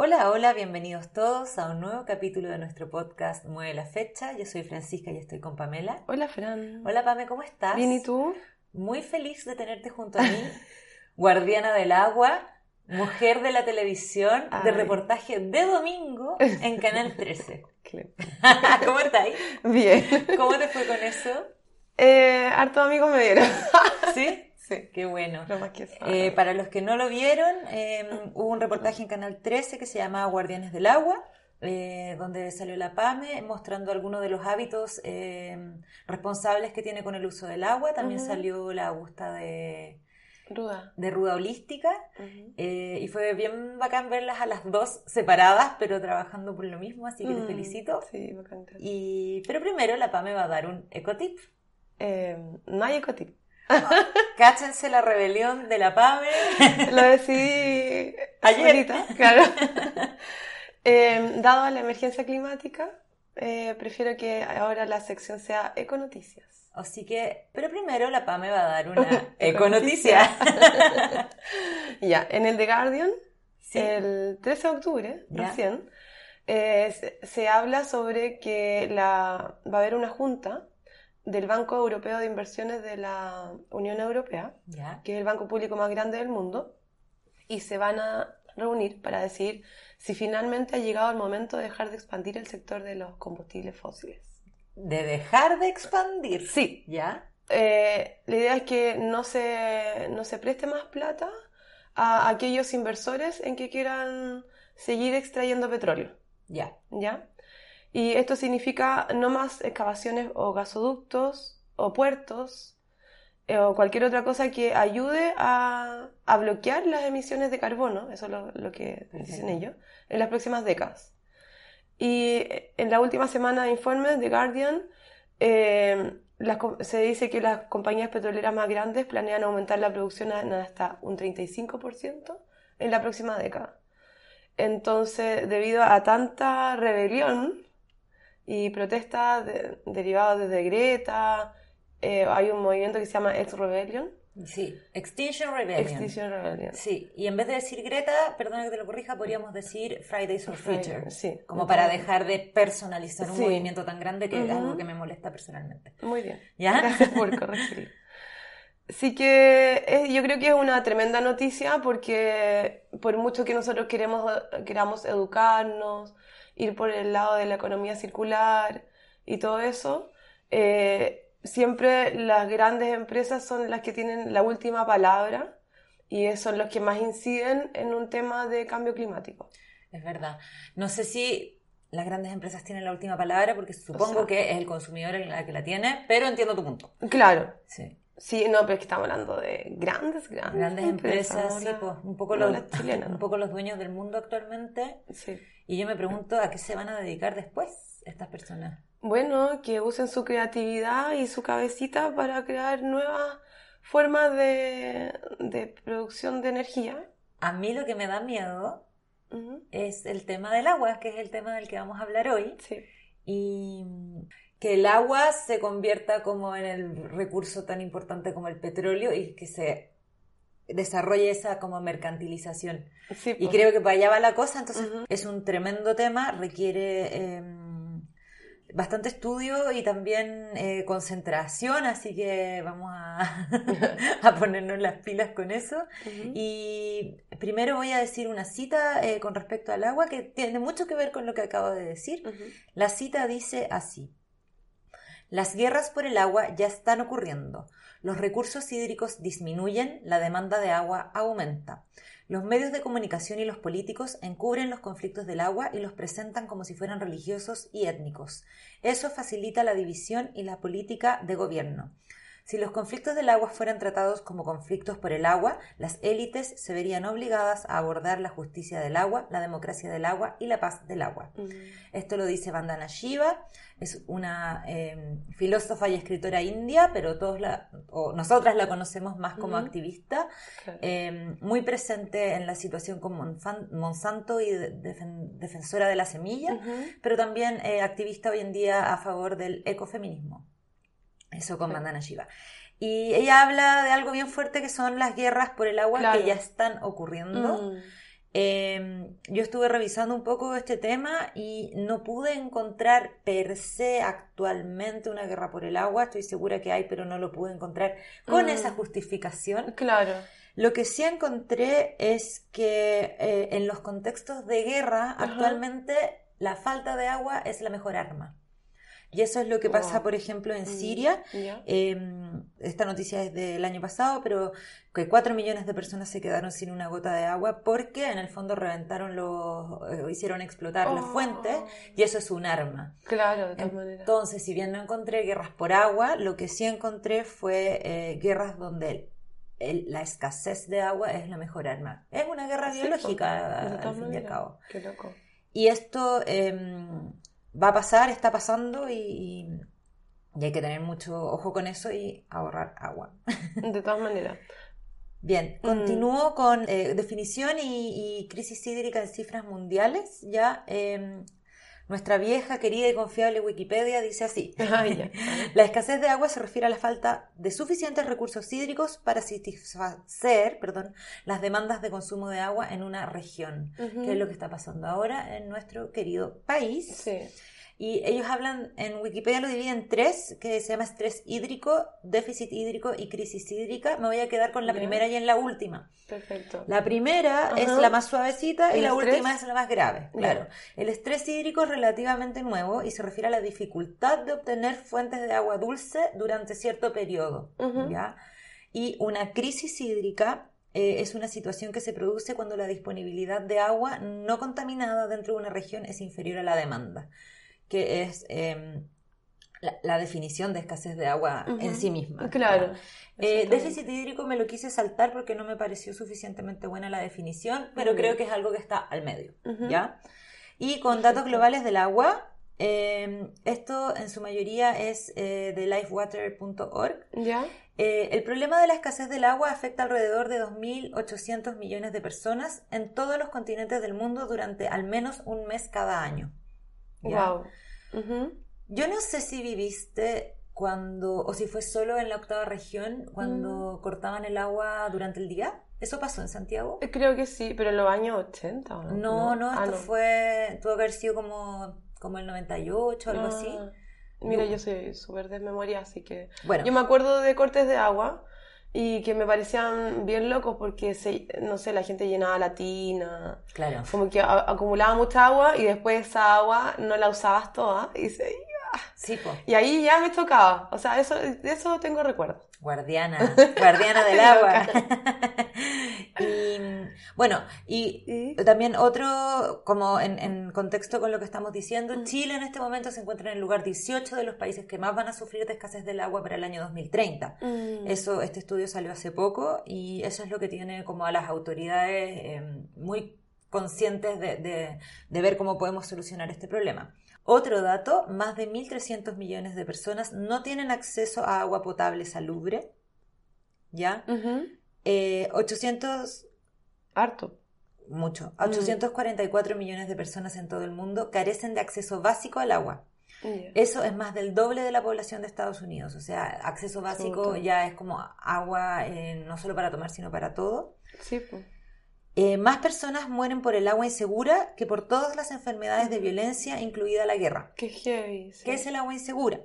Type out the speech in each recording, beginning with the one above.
Hola, hola, bienvenidos todos a un nuevo capítulo de nuestro podcast Mueve la Fecha. Yo soy Francisca y estoy con Pamela. Hola, Fran. Hola, Pame, ¿cómo estás? Bien, ¿y tú? Muy feliz de tenerte junto a mí, guardiana del agua, mujer de la televisión, de reportaje de domingo en Canal 13. Claro. ¿Cómo estáis? Bien. ¿Cómo te fue con eso? Eh, hartos amigos me vieron. ¿Sí? Sí. Qué bueno. Lo más que eso. Eh, para los que no lo vieron, eh, hubo un reportaje en Canal 13 que se llama Guardianes del Agua, eh, donde salió la PAME mostrando algunos de los hábitos eh, responsables que tiene con el uso del agua. También salió la Augusta de, Ruda. de Ruda Holística. Eh, y fue bien bacán verlas a las dos separadas, pero trabajando por lo mismo, así que te Mm, felicito. Sí, bacán. Y, pero primero la PAME va a dar un ecotip. Eh, no hay ecotip. Cáchense la rebelión de la PAME. Lo decidí Ayer. claro. Eh, dado la emergencia climática, eh, prefiero que ahora la sección sea econoticias. Así que, pero primero la PAME va a dar una Econoticia. econoticia. Ya, en el The Guardian, Sí. el 13 de octubre, Ya. recién, eh, se, se habla sobre que la, va a haber una junta del Banco Europeo de Inversiones de la Unión Europea, Ya. que es el banco público más grande del mundo, y se van a reunir para decir si finalmente ha llegado el momento de dejar de expandir el sector de los combustibles fósiles. De dejar de expandir. Sí, ¿Ya? eh, la idea es que no se, no se preste más plata a aquellos inversores en que quieran seguir extrayendo petróleo, Ya. ¿ya? Y esto significa no más excavaciones o gasoductos o puertos eh, o cualquier otra cosa que ayude a, a bloquear las emisiones de carbono, eso es lo, lo que dicen Perfecto. ellos, en las próximas décadas. Y eh, en la última semana de informes de Guardian, eh, las se dice que las compañías petroleras más grandes planean aumentar la producción en hasta un 35% en la próxima década. Entonces, debido a tanta rebelión y protestas de- derivadas desde Greta, eh, hay un movimiento que se llama Ex-Rebellion. Sí. Extinction Rebellion. Extinction Rebellion. Sí. Y en vez de decir Greta, perdona que te lo corrija, podríamos decir Fridays for Friday, Future. sí. Como para dejar de personalizar un Sí. movimiento tan grande que es algo que me molesta personalmente. Muy bien. ¿Ya? Gracias por corregirlo. Así que yo creo que es una tremenda noticia porque por mucho que nosotros queremos, queramos educarnos, ir por el lado de la economía circular y todo eso, eh, siempre las grandes empresas son las que tienen la última palabra y son los que más inciden en un tema de cambio climático. Es verdad. No sé si las grandes empresas tienen la última palabra, porque supongo sea- que es el consumidor el que la tiene, pero entiendo tu punto. Claro, Sí. Sí, no, pero es que estamos hablando de grandes, grandes, Grandes empresas, sí, pues, un poco los, un poco los dueños del mundo actualmente. Sí. Y yo me pregunto a qué se van a dedicar después estas personas. Bueno, que usen su creatividad y su cabecita para crear nuevas formas de, de producción de energía. A mí lo que me da miedo es el tema del agua, que es el tema del que vamos a hablar hoy. Sí. Y que el agua se convierta como en el recurso tan importante como el petróleo y que se desarrolle esa como mercantilización. Sí, Y po. creo que para allá va la cosa, entonces es un tremendo tema, requiere eh, bastante estudio y también eh, concentración, así que vamos a, a ponernos las pilas con eso. Y primero voy a decir una cita eh, con respecto al agua que tiene mucho que ver con lo que acabo de decir. La cita dice así. Las guerras por el agua ya están ocurriendo. Los recursos hídricos disminuyen, la demanda de agua aumenta. Los medios de comunicación y los políticos encubren los conflictos del agua y los presentan como si fueran religiosos y étnicos. Eso facilita la división y la política de gobierno. Si los conflictos del agua fueran tratados como conflictos por el agua, las élites se verían obligadas a abordar la justicia del agua, la democracia del agua y la paz del agua. Ujú. Esto lo dice Vandana Shiva, es una eh, filósofa y escritora india, pero todos la, o nosotras la conocemos más como activista, eh, muy presente en la situación con Monsanto y de- defen- defensora de la semilla, pero también eh, activista hoy en día a favor del ecofeminismo. Eso con Sí. Vandana Shiva. Y ella habla de algo bien fuerte que son las guerras por el agua Claro. que ya están ocurriendo. Mm. Em, yo estuve revisando un poco este tema y no pude encontrar per se actualmente una guerra por el agua. Estoy segura que hay, pero no lo pude encontrar con Mm. esa justificación. Claro. Lo que sí encontré es que eh, en los contextos de guerra, Ajá. actualmente la falta de agua es la mejor arma. Y eso es lo que pasa, Wow. por ejemplo, en Mm, Siria. ya. Eh, esta noticia es del año pasado, pero que 4 millones de personas se quedaron sin una gota de agua porque en el fondo reventaron los, eh, hicieron explotar las Oh. fuentes y eso es un arma. Claro, de todas maneras. Entonces, si bien no encontré guerras por agua, lo que sí encontré fue eh, guerras donde el- el- la escasez de agua es la mejor arma. Es una guerra Sí, biológica, de al fin y al cabo. Qué loco. Y esto em, va a pasar, está pasando y, y- y hay que tener mucho ojo con eso y ahorrar agua. De todas maneras. Bien, Mm. continúo con eh, definición y, y crisis hídrica en cifras mundiales. Ya, em, nuestra vieja, querida y confiable Wikipedia dice así. Ah. La escasez de agua se refiere a la falta de suficientes recursos hídricos para satisfacer perdón, las demandas de consumo de agua en una región, Ujú. que es lo que está pasando ahora en nuestro querido país. Sí. Y ellos hablan, en Wikipedia lo dividen en tres, que se llama estrés hídrico, déficit hídrico y crisis hídrica. Me voy a quedar con la primera y en la última. Perfecto. La primera es Ajá. la más suavecita y ¿El la estrés? última es la más grave. Claro. El estrés hídrico es relativamente nuevo y se refiere a la dificultad de obtener fuentes de agua dulce durante cierto periodo. Ujú. ¿ya? Y una crisis hídrica eh, es una situación que se produce cuando la disponibilidad de agua no contaminada dentro de una región es inferior a la demanda, que es em, la, la definición de escasez de agua en sí misma. Claro. Eh, déficit hídrico me lo quise saltar porque no me pareció suficientemente buena la definición, pero creo que es algo que está al medio. ¿ya? Y con datos globales del agua, eh, esto en su mayoría es eh, de lifewater.org. ¿Ya? Eh, el problema de la escasez del agua afecta alrededor de 2.800 millones de personas en todos los continentes del mundo durante al menos un mes cada año. ¿Ya? Wow. Yo no sé si viviste cuando, o si fue solo en la octava región, cuando cortaban el agua durante el día. ¿Eso pasó en Santiago? Eh, Creo que sí, pero en los años 80 ¿o no? No, no, Ah, esto no. fue, tuvo que haber sido como, como el 98 algo así. Ah, Mira, Yo- yo soy súper desmemoria, así que... Bueno, Yo me acuerdo de cortes de agua y que me parecían bien locos porque, se, no sé, la gente llenaba la tina, claro. como que a- acumulaba mucha agua y después esa agua no la usabas toda y, se- Sí, po. y ahí ya me tocaba. O sea, eso, de eso tengo recuerdo. Guardiana, guardiana del agua. bueno, y también otro, como en, en contexto con lo que estamos diciendo, Mm. Chile en este momento se encuentra en el lugar 18 de los países que más van a sufrir de escasez del agua para el año 2030. Mm. Eso, este estudio salió hace poco y eso es lo que tiene como a las autoridades eh, muy conscientes de, de- de ver cómo podemos solucionar este problema. Otro dato, más de 1.300 millones de personas no tienen acceso a agua potable salubre, ¿ya? Ujú. Eh, 800, Harto. mucho, Mm. 844 millones de personas en todo el mundo carecen de acceso básico al agua. Eso es más del doble de la población de Estados Unidos. O sea, acceso básico ya es como agua eh, no solo para tomar, sino para todo. Sí, pues. Eh, más personas mueren por el agua insegura que por todas las enfermedades de violencia, incluida la guerra. Qué heavy. sí. ¿Qué es el agua insegura?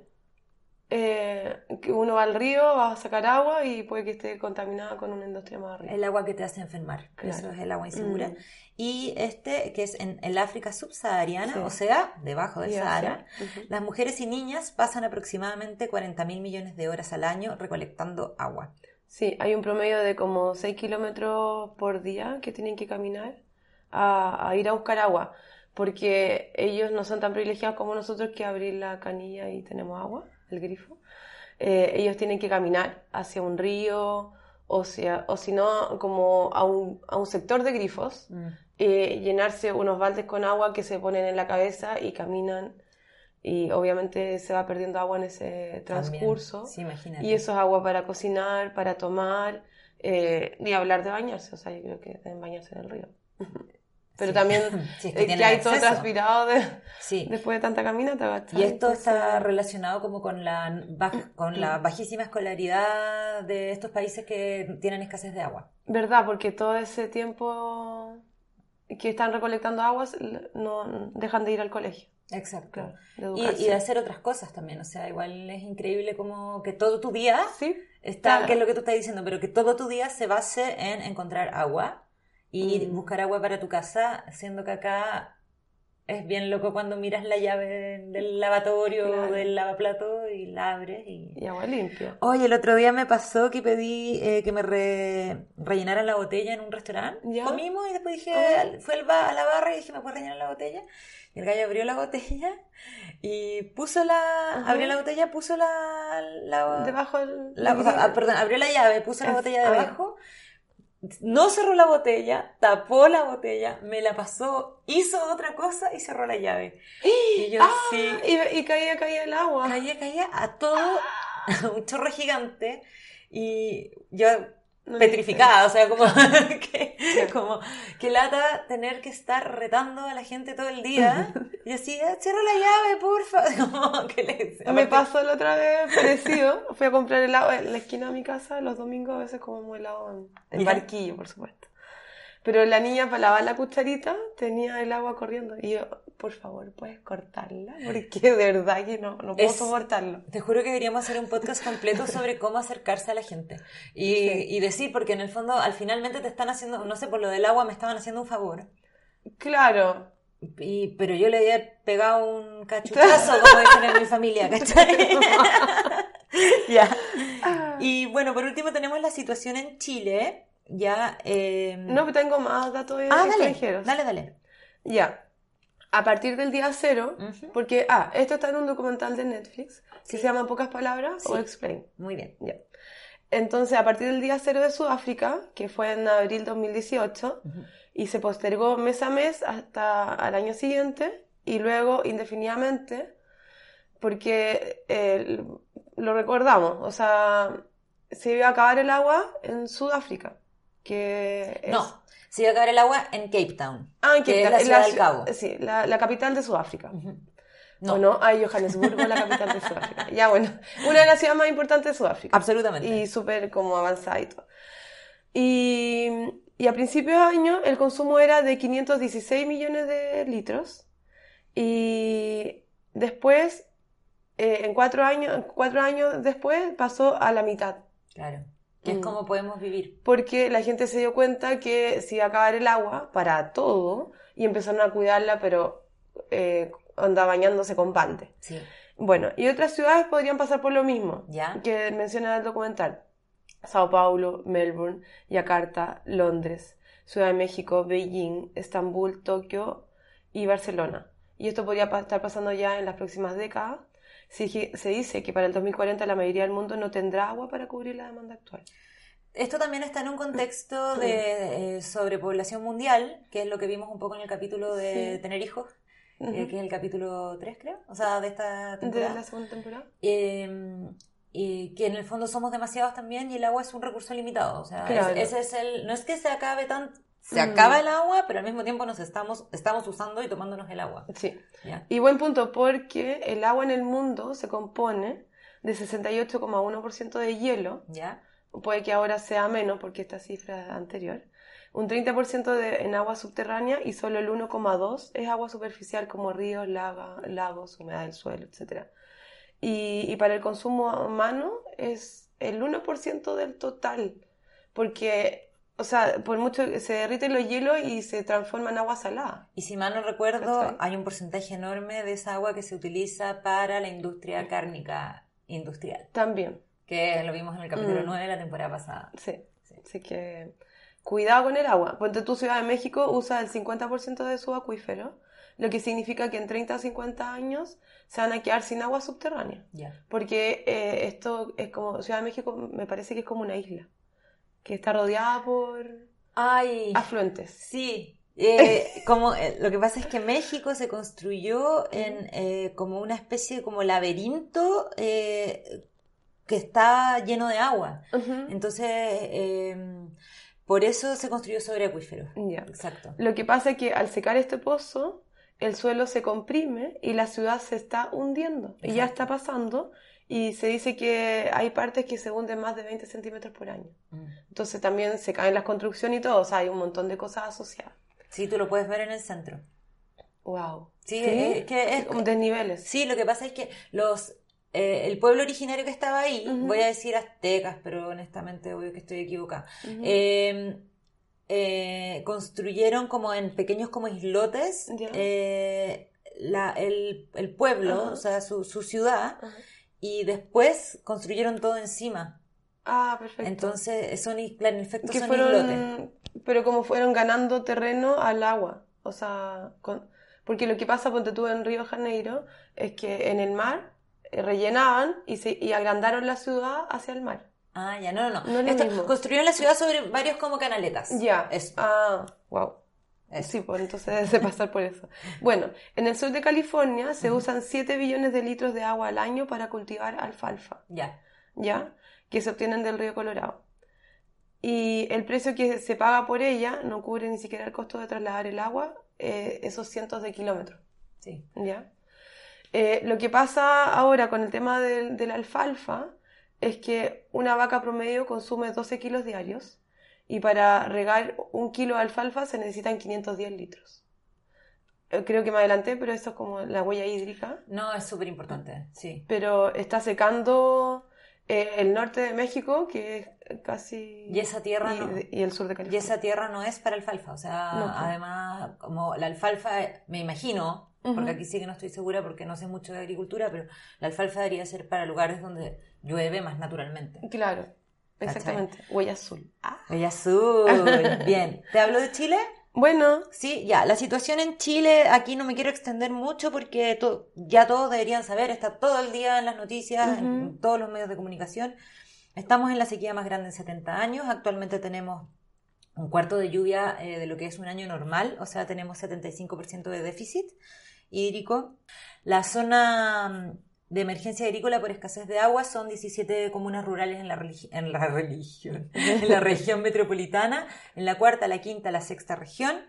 Eh, que uno va al río, va a sacar agua y puede que esté contaminada con una industria más arriba. El agua que te hace enfermar. Claro. Eso es el agua insegura. Mm. Y este, que es en el África subsahariana, Sí. o sea, debajo del Sahara, las mujeres y niñas pasan aproximadamente 40 mil millones de horas al año recolectando agua. Sí, hay un promedio de como 6 kilómetros por día que tienen que caminar a, a ir a buscar agua, porque ellos no son tan privilegiados como nosotros que abrir la canilla y tenemos agua, el grifo. Eh, ellos tienen que caminar hacia un río o, sea, o si no, como a un, a un sector de grifos, eh, llenarse unos baldes con agua que se ponen en la cabeza y caminan. Y obviamente se va perdiendo agua en ese transcurso. Sí. Y eso es agua para cocinar, para tomar, eh, ni hablar de bañarse. O sea, yo creo que deben bañarse en el río. Pero Sí. también Si es eh, que tienen hay todo transpirado de- Sí. después de tanta caminata. Y esto está relacionado como con la, baj- con la Mm. bajísima escolaridad de estos países que tienen escasez de agua. ¿Verdad? Porque todo ese tiempo que están recolectando aguas no dejan de ir al colegio. Exacto. Claro, de Y, y de hacer otras cosas también, o sea, igual es increíble como que todo tu día Sí, está, Claro. que es lo que tú estás diciendo, pero que todo tu día se base en encontrar agua y Mm. buscar agua para tu casa, siendo que acá es bien loco cuando miras la llave del lavatorio, Claro. del lavaplato y la abres y... y agua limpia. Oye, el otro día me pasó que pedí eh, que me re- rellenaran la botella en un restaurante. ¿Ya? Comimos y después dije, Ah. fue ba- a la barra y dije, ¿me puedes rellenar la botella? Y el gallo abrió la botella y puso la... Ajá. Abrió la botella, puso la... la, Debajo del... la- o sea, ah, perdón, abrió la llave, puso la botella debajo. No cerró la botella, tapó la botella, me la pasó, hizo otra cosa y cerró la llave. Y yo Ah, sí, y, y caía, caía el agua. caía, caía a todo, un chorro gigante y yo petrificada, o sea, como que, como que lata tener que estar retando a la gente todo el día y así, "Ah, cierra la llave, porfa, como que le, Me pasó la otra vez parecido. Fui a comprar helado en la esquina de mi casa. Los domingos a veces comemos helado en, en barquillo, por supuesto. Pero la niña para lavar la cucharita tenía el agua corriendo. Y yo, por favor, ¿puedes cortarla? Porque de verdad que no, no puedo Es- soportarlo. Te juro que deberíamos hacer un podcast completo sobre cómo acercarse a la gente. Y, Sí. y decir, porque en el fondo, al finalmente te están haciendo, no sé, por lo del agua me estaban haciendo un favor. Claro. Y, pero yo le había pegado un cachuchazo, como dicen en mi familia, ¿cachai? ya. Y bueno, por último tenemos la situación en Chile. Ya. eh, No tengo más datos ah, extranjeros. dale, dale. Ya. A partir del día cero, porque, ah, esto está en un documental de Netflix Sí. que se llama En pocas palabras o. Explain. Muy bien. Ya. Entonces, a partir del día cero de Sudáfrica, que fue en abril 2018, Ujú. y se postergó mes a mes hasta al año siguiente, y luego indefinidamente, porque eh, lo recordamos, o sea, se iba a acabar el agua en Sudáfrica, que es... No, se iba a acabar el agua en Cape Town. Ah, en que Cape es Town, la en ciudad del Cabo. Sí, la, la capital de Sudáfrica. Ujú. ¿O no? Ah, Johannesburgo, la capital de Sudáfrica. Ya, bueno, una de las ciudades más importantes de Sudáfrica. Absolutamente. y súper como avanzada y todo. Y, y a principios de año el consumo era de 516 millones de litros y después, eh, en cuatro años, cuatro años después, pasó a la mitad. Claro. Que es Mm. como podemos vivir. Porque la gente se dio cuenta que se iba a acabar el agua para todo y empezaron a cuidarla, pero eh, anda bañándose con balde. Sí. Bueno, y otras ciudades podrían pasar por lo mismo ¿Ya? que menciona el documental. Sao Paulo, Melbourne, Yakarta, Londres, Ciudad de México, Beijing, Estambul, Tokio y Barcelona. Y esto podría estar pasando ya en las próximas décadas. Se, se dice que para el 2040 la mayoría del mundo no tendrá agua para cubrir la demanda actual. Esto también está en un contexto de eh, sobrepoblación mundial, que es lo que vimos un poco en el capítulo de Sí. tener hijos, eh, Ujú. que es el capítulo 3, creo, o sea, de esta De temporada. la segunda temporada. Eh, y que en el fondo somos demasiados también y el agua es un recurso limitado. O sea, Claro. es- ese es el. No es que se acabe tan. Se Mm. acaba el agua, pero al mismo tiempo nos estamos, estamos usando y tomándonos el agua. Sí. ¿ya? Y buen punto, porque el agua en el mundo se compone de 68,1% de hielo, ¿Ya? puede que ahora sea menos porque esta cifra es anterior, un 30% de, en agua subterránea y solo el 1,2% es agua superficial como ríos, laga- lagos, humedad del suelo, etc. Y, y para el consumo humano es el 1% del total, porque, o sea, por mucho que se derriten los hielos y se transforma en agua salada. Y si mal no recuerdo, ¿Cachai? hay un porcentaje enorme de esa agua que se utiliza para la industria cárnica industrial, También, que lo vimos en el capítulo Mm. 9 de la temporada pasada. sí. Sí. Así que cuidado con el agua. Ponte tu Ciudad de México usa el 50% de su acuífero, lo que significa que en 30 o 50 años se van a quedar sin agua subterránea. Ya. Porque eh, esto es como, Ciudad de México me parece que es como una isla, que está rodeada por Ay, afluentes. Sí, eh, como eh, lo que pasa es que México se construyó en eh, como una especie como laberinto que está lleno de agua. Entonces, eh, por eso se construyó sobre acuíferos. Exacto. Lo que pasa es que al secar este pozo, el suelo se comprime y la ciudad se está hundiendo. Y ya está pasando. Y se dice que hay partes que se hunden más de 20 centímetros por año. Mm. Entonces también se caen las construcciones y todo. O sea, hay un montón de cosas asociadas. Sí, tú lo puedes ver en el centro. Wow. Sí, es que es- desniveles. Sí, lo que pasa es que los eh, el pueblo originario que estaba ahí, voy a decir aztecas, pero honestamente obvio que estoy equivocada, Ujú. eh, eh, construyeron como en pequeños como islotes eh, la- el, el pueblo, o sea, su, su ciudad. Y después construyeron todo encima. Ah, perfecto. Entonces, son, is- en efecto que son fueron, islotes. pero como fueron ganando terreno al agua, o sea, con- porque lo que pasa, ponte tú en Río Janeiro, es que en el mar eh, rellenaban y, se, y agrandaron la ciudad hacia el mar. Ah, ya, no, no, no. No es Esto- construyeron la ciudad sobre varios como canaletas. Ya. Eso. Ah, wow. Eso. Sí, pues entonces debe pasar por eso. Bueno, en el sur de California se usan 7 billones de litros de agua al año para cultivar alfalfa. Ya. ¿ya? Que se obtienen del río Colorado. Y el precio que se paga por ella no cubre ni siquiera el costo de trasladar el agua eh, esos cientos de kilómetros, Sí. ¿ya? Eh, lo que pasa ahora con el tema del, de la alfalfa es que una vaca promedio consume 12 kilos diarios y para regar un kilo de alfalfa se necesitan 510 litros. Eh, Creo que me adelanté, pero esto es como la huella hídrica No, es súper importante, sí. pero está secando eh, el norte de México, que es casi... Y esa tierra y, no. y el sur de Y California. esa tierra no es para alfalfa, o sea, No, pues. además, como la alfalfa, me imagino, porque aquí sí que no estoy segura porque no sé mucho de agricultura, pero la alfalfa debería ser para lugares donde llueve más naturalmente. Claro, exactamente. Huella azul. Ah. Oye, azul, bien. ¿Te hablo de Chile? Bueno, Sí, ya, la situación en Chile, aquí no me quiero extender mucho porque to- ya todos deberían saber, está todo el día en las noticias, en todos los medios de comunicación. Estamos en la sequía más grande en 70 años, actualmente tenemos un cuarto de lluvia eh, de lo que es un año normal, o sea, tenemos 75% de déficit hídrico. La zona de emergencia agrícola por escasez de agua son 17 comunas rurales en la, en la religión, en la región metropolitana, en la cuarta, la quinta, la sexta región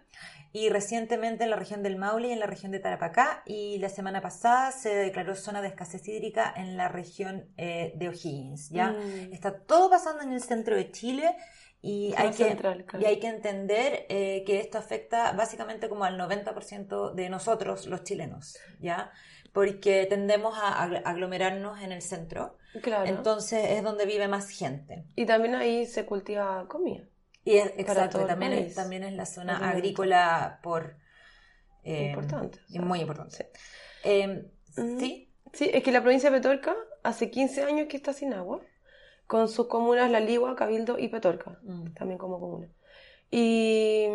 y recientemente en la región del Maule y en la región de Tarapacá y la semana pasada se declaró zona de escasez hídrica en la región eh, de O'Higgins, ¿ya? Mm. Está todo pasando en el centro de Chile y hay, que, central, claro. y hay que entender eh, que esto afecta básicamente como al 90% de nosotros los chilenos, ¿ya? Porque tendemos a agl- aglomerarnos en el centro, claro. entonces es donde vive más gente. y también ahí se cultiva comida. Y es, exacto, también es, también es la zona agrícola por... eh, Importante, o sea, muy importante. sí. Eh, Mm. ¿Sí? Sí, es que la provincia de Petorca hace 15 años que está sin agua, con sus comunas La Ligua, Cabildo y Petorca. Mm. también como comuna. Y,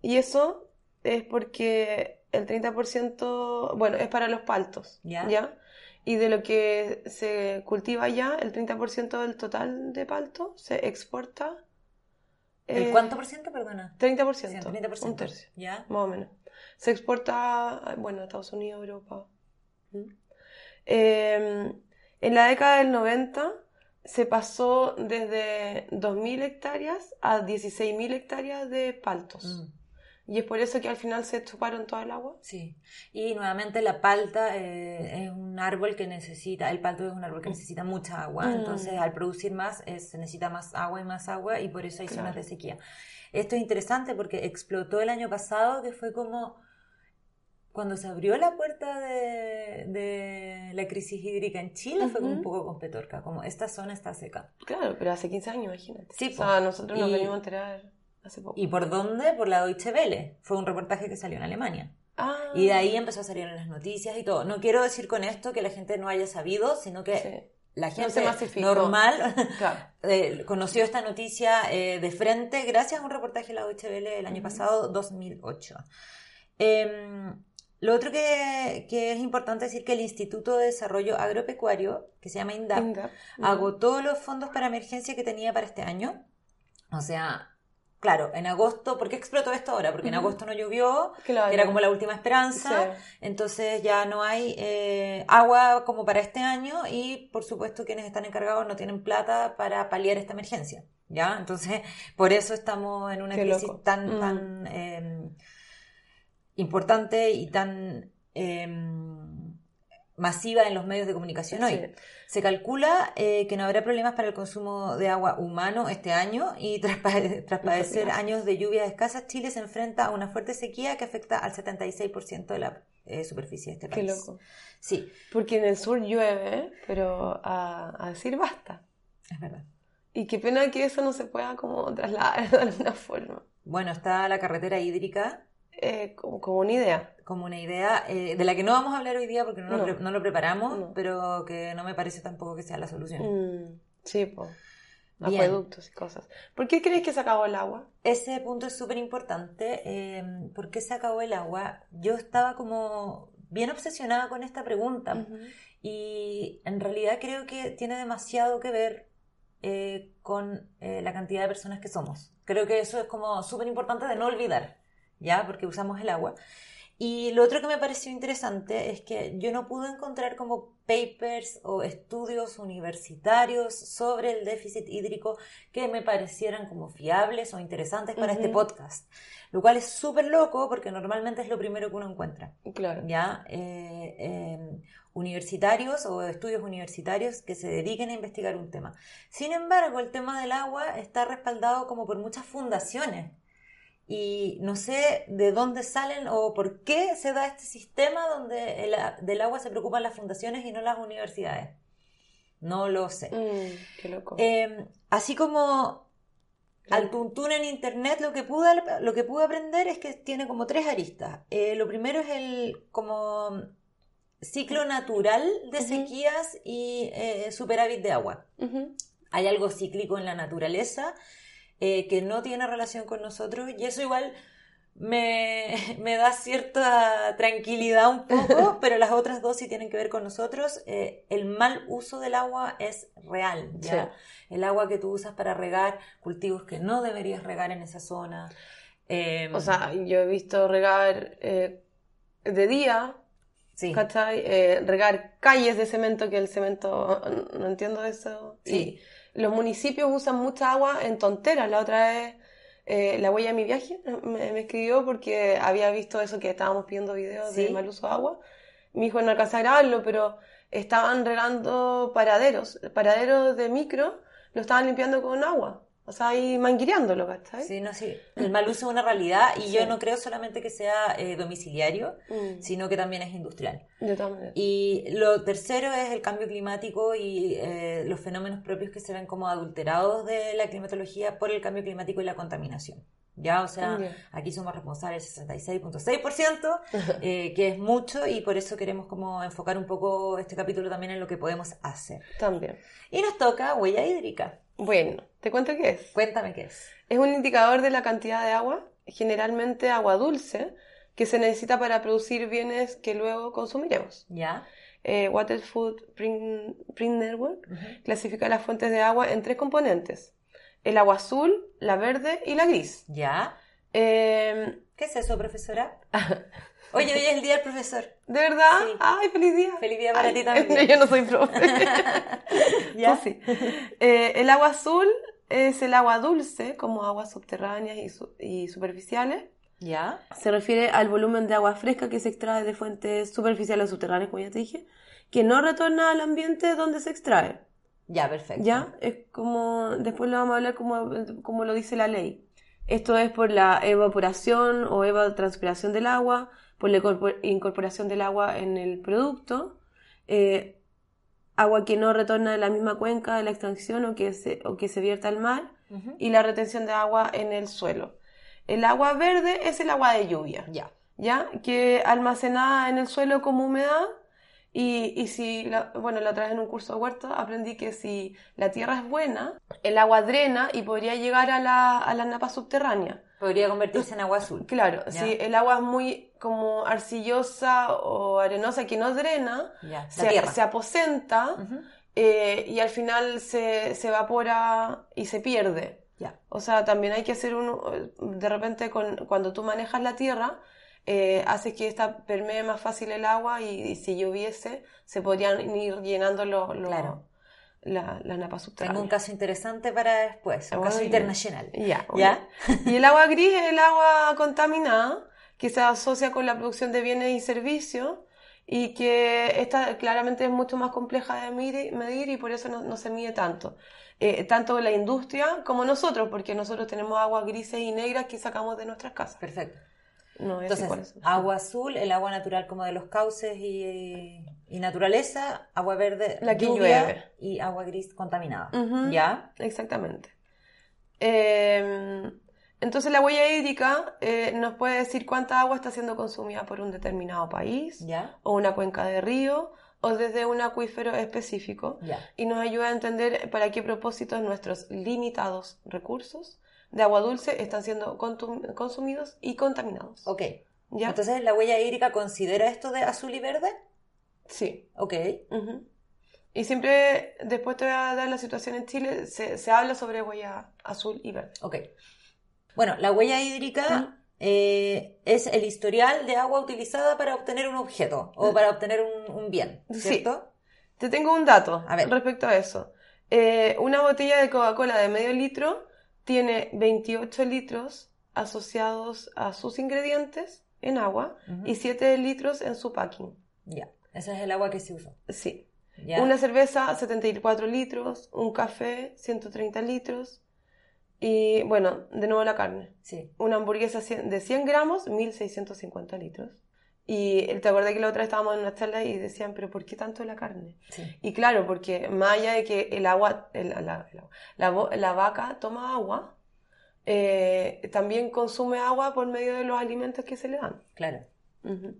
y eso es porque el 30%, bueno, es para los paltos, Ya. Y de lo que se cultiva ya, el 30% del total de palto se exporta. ¿El eh, cuánto por ciento, perdona? 30%, Sí, 30%. un tercio, ¿Ya? más o menos. Se exporta, bueno, a Estados Unidos, Europa. ¿Mm? Eh, en la década del 90 se pasó desde 2.000 hectáreas a 16.000 hectáreas de paltos. Mm. Y es por eso que al final se chuparon toda el agua. Sí, y nuevamente la palta eh, es un árbol que necesita, el palto es un árbol que necesita mucha agua, Mm. entonces al producir más eh, se necesita más agua y más agua y por eso hay zonas Claro. de sequía. Esto es interesante porque explotó el año pasado, que fue como cuando se abrió la puerta de, de la crisis hídrica en Chile, fue como un poco con Petorca, como esta zona está seca. Claro, pero hace 15 años, imagínate. Sí, o sea, po. nosotros nos Y- venimos a enterar hace poco. ¿Y por dónde? Por la Deutsche Welle. Fue un reportaje que salió en Alemania. Ah, Y de ahí empezó a salir en las noticias y todo. No quiero decir con esto que la gente no haya sabido, sino que sí, la gente masificó. normal claro. eh, conoció esta noticia eh, de frente gracias a un reportaje de la Deutsche Welle el año pasado, 2008. Em, lo otro que, que es importante decir que el Instituto de Desarrollo Agropecuario, que se llama INDAP, Inda. agotó los fondos para emergencia que tenía para este año. O sea, claro, en agosto, ¿por qué explotó esto ahora? Porque en agosto no llovió, Claro. que era como la última esperanza. Sí. Entonces ya no hay eh, agua como para este año y por supuesto quienes están encargados no tienen plata para paliar esta emergencia. ¿Ya? Entonces, por eso estamos en una Qué crisis loco. tan, Mm. tan eh, importante y tan eh, masiva en los medios de comunicación hoy. Sí. Se calcula eh, que no habrá problemas para el consumo de agua humano este año y tras, tras padecer años de lluvias escasas, Chile se enfrenta a una fuerte sequía que afecta al 76% de la eh, superficie de este Qué país. loco. Sí, Porque en el sur llueve, pero a, a decir basta. es verdad. Y qué pena que eso no se pueda como trasladar de alguna forma. Bueno, está la carretera hídrica Eh, como, como una idea. Como una idea eh, de la que no vamos a hablar hoy día porque no, No. Lo, no lo preparamos, No. pero que no me parece tampoco que sea la solución. Mm, sí, pues. Acueductos y cosas. ¿Por qué crees que se acabó el agua? Ese punto es súper importante. Eh, ¿Por qué se acabó el agua? Yo estaba como bien obsesionada con esta pregunta y en realidad creo que tiene demasiado que ver eh, con eh, la cantidad de personas que somos. Creo que eso es como súper importante de no olvidar, ¿ya? Porque usamos el agua. Y lo otro que me pareció interesante es que yo no pude encontrar como papers o estudios universitarios sobre el déficit hídrico que me parecieran como fiables o interesantes para este podcast. Lo cual es súper loco porque normalmente es lo primero que uno encuentra. Claro. ¿ya? Eh, eh, universitarios o estudios universitarios que se dediquen a investigar un tema. Sin embargo, el tema del agua está respaldado como por muchas fundaciones y no sé de dónde salen o por qué se da este sistema donde el del agua se preocupan las fundaciones y no las universidades. No lo sé. Mm, qué loco. Eh, así como al tuntún en internet lo que pude, lo que pude aprender es que tiene como tres aristas. Eh, lo primero es el como ciclo natural de sequías y eh, superávit de agua. Ujú. Hay algo cíclico en la naturaleza eh, que no tiene relación con nosotros y eso igual me, me da cierta tranquilidad un poco, pero las otras dos sí tienen que ver con nosotros. Eh, el mal uso del agua es real, ¿ya? El agua que tú usas para regar cultivos que no deberías regar en esa zona. Eh, O sea, yo he visto regar eh, de día, sí, ¿cachai? Eh, regar calles de cemento, que el cemento, no entiendo eso. Sí. Y los municipios usan mucha agua en tonteras. La otra vez, eh, la huella de mi viaje me, me escribió porque había visto eso que estábamos pidiendo videos de mal uso de agua. Mi hijo no alcanza a grabarlo, pero estaban regando paraderos, paraderos de micro, lo estaban limpiando con agua. O sea, ahí manguireándolo, ¿cachai? sí, no, sí. El mal uso es una realidad y Sí. yo no creo solamente que sea eh, domiciliario, Mm, sino que también es industrial. todas maneras. Y lo tercero es el cambio climático y eh, los fenómenos propios que se ven como adulterados de la climatología por el cambio climático y la contaminación. Ya, o sea, aquí somos responsables del 66.6%, eh, que es mucho y por eso queremos como enfocar un poco este capítulo también en lo que podemos hacer. También. Y nos toca huella hídrica. Bueno, ¿te cuento qué es? Cuéntame qué es. Es un indicador de la cantidad de agua, generalmente agua dulce, que se necesita para producir bienes que luego consumiremos. ¿Ya? Eh, Water Food Print, Print Network clasifica las fuentes de agua en tres componentes. El agua azul, la verde y la gris. ¿Ya? Eh, ¿Qué es eso, profesora? Oye, hoy es el día del profesor. ¿De verdad? Sí. ¡Ay, feliz día! Feliz día para Ay, ti también. Yo no soy profe. ¿Ya? Tú sí. Eh, el agua azul es el agua dulce, como aguas subterráneas y, su- y superficiales. ¿Ya? Se refiere al volumen de agua fresca que se extrae de fuentes superficiales o subterráneas, como ya te dije, que no retorna al ambiente donde se extrae. Ya, perfecto. ¿Ya? Es como, después lo vamos a hablar como, como lo dice la ley. Esto es por la evaporación o evapotranspiración del agua, por la incorpor- incorporación del agua en el producto, eh, agua que no retorna de la misma cuenca de la extracción o que se, o que se vierta al mar, y la retención de agua en el suelo. El agua verde es el agua de lluvia. Ya. ¿ya? Que almacenada en el suelo como humedad y, y si, la- bueno, la otra vez en un curso de huerta aprendí que si la tierra es buena, el agua drena y podría llegar a la, a la napa subterránea. Podría convertirse en agua azul. Claro, Ya. si el agua es muy como arcillosa o arenosa que no drena, Ya. Se, aposenta eh, y al final se, se evapora y se pierde. Ya. O sea, también hay que hacer un, de repente con, cuando tú manejas la tierra, eh, haces que esta permee más fácil el agua y, y si lloviese se podrían ir llenando los Claro. La, las napas Tengo un caso interesante para después, un caso bueno. internacional. Ya, ¿Ya? Y el agua gris es el agua contaminada que se asocia con la producción de bienes y servicios y que esta claramente es mucho más compleja de medir, y por eso no, no se mide tanto. Eh, tanto la industria como nosotros, porque nosotros tenemos aguas grises y negras que sacamos de nuestras casas. Perfecto. No, es Entonces, agua azul, el agua natural como de los cauces y, y naturaleza, agua verde, La que lluvia, llueve. y agua gris contaminada. ¿Ya? Exactamente. Eh, entonces la huella hídrica eh, nos puede decir cuánta agua está siendo consumida por un determinado país ¿Ya? o una cuenca de río o desde un acuífero específico Ya. y nos ayuda a entender para qué propósitos nuestros limitados recursos de agua dulce están siendo consumidos y contaminados. Ok. ¿Ya? Entonces, ¿la huella hídrica considera esto de azul y verde? Sí. Ok. Y siempre, después te voy a dar la situación en Chile, se, se habla sobre huella azul y verde. Ok. Bueno, la huella hídrica eh, es el historial de agua utilizada para obtener un objeto o para obtener un, un bien, Sí. ¿cierto? Te tengo un dato A ver. respecto a eso. Eh, una botella de Coca-Cola de medio litro tiene 28 litros asociados a sus ingredientes en agua y 7 litros en su packing. Ya. Ese es el agua que se usó. Sí. ¿Ya? Una cerveza, 74 litros. Un café, 130 litros. Y bueno, de nuevo la carne. Sí. Una hamburguesa cien- de 100 gramos, 1650 litros. Y te acordé que la otra vez estábamos en una charla y decían, pero ¿por qué tanto la carne? Sí. Y claro, porque más allá de que el agua, el- la, el agua- la vo- la vaca toma agua, eh, también consume agua por medio de los alimentos que se le dan. Claro. Ujú.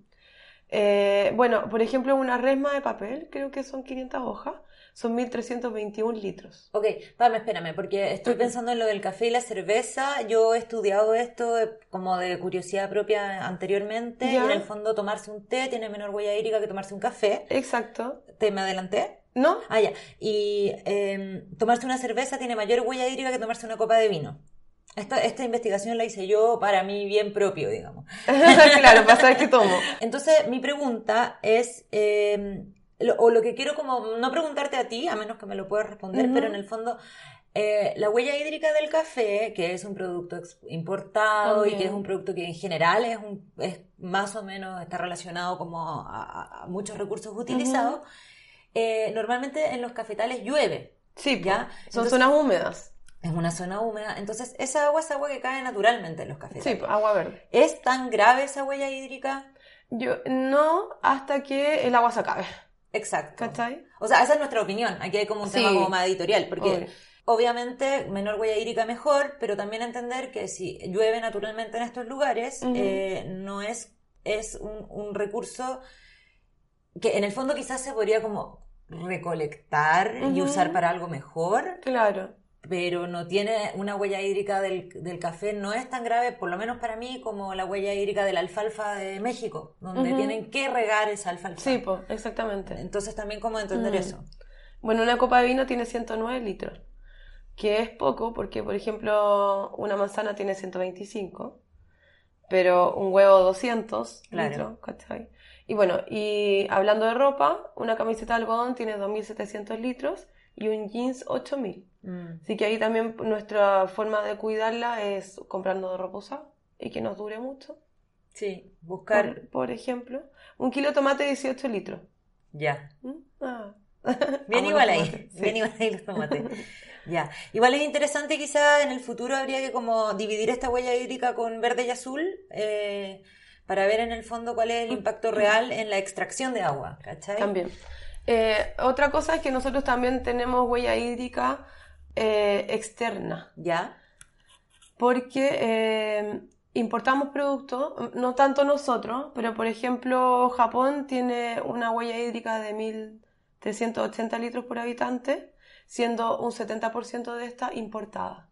Eh, bueno, por ejemplo, una resma de papel, creo que son 500 hojas, son 1321 litros. Ok, Pame, espérame, porque estoy pensando en lo del café y la cerveza. Yo he estudiado esto eh, como de curiosidad propia anteriormente. Y en el fondo, tomarse un té tiene menor huella hídrica que tomarse un café. Exacto. ¿Te me adelanté? ¿No? Ah, ya. Y eh, tomarse una cerveza tiene mayor huella hídrica que tomarse una copa de vino. Esta, esta investigación la hice yo para mí bien propio, digamos. claro, para saber qué tomo. Entonces, mi pregunta es, eh, lo- o lo que quiero como, no preguntarte a ti, a menos que me lo puedas responder, pero en el fondo, eh, la huella hídrica del café, que es un producto importado y que es un producto que en general es, un, es más o menos, está relacionado como a, muchos recursos utilizados, eh, normalmente en los cafetales llueve, Sí. ¿ya? son Entonces, zonas húmedas. Es una zona húmeda, entonces esa agua es agua que cae naturalmente en los cafetales. Sí, po, agua verde. ¿Es tan grave esa huella hídrica? Yo, no hasta que el agua se acabe. Exacto. ¿Cachai? O sea, esa es nuestra opinión. Aquí hay como un Sí. tema como más editorial, porque Obvio. obviamente menor huella hídrica mejor, pero también entender que si llueve naturalmente en estos lugares, eh, no es, es un, un recurso que en el fondo quizás se podría como recolectar y usar para algo mejor, Claro. Pero no tiene una huella hídrica del, del café, no es tan grave, por lo menos para mí, como la huella hídrica de la alfalfa de México, donde tienen que regar esa alfalfa. Sí, po, exactamente. Entonces también como entender Mm. eso. Bueno, una copa de vino tiene 109 litros, que es poco porque, por ejemplo, una manzana tiene 125, pero un huevo 200 Claro. litros, ¿cachai? Y bueno, y hablando de ropa, una camiseta de algodón tiene 2.700 litros y un jeans 8.000. Mm. Así que ahí también nuestra forma de cuidarla es comprando ropa usada y que nos dure mucho. Sí, buscar. Por, por ejemplo, un kilo de tomate 18 litros. Ya. ¿Mm? Ah. Bien igual ahí. tomates, sí. Bien igual ahí los tomates. ya. Igual es interesante, quizá en el futuro habría que como dividir esta huella hídrica con verde y azul eh, para ver en el fondo cuál es el impacto real en la extracción de agua. ¿Cachai? También. Eh, otra cosa es que nosotros también tenemos huella hídrica eh, externa, Ya. porque eh, importamos productos, no tanto nosotros, pero por ejemplo Japón tiene una huella hídrica de 1.380 litros por habitante, siendo un 70% de esta importada,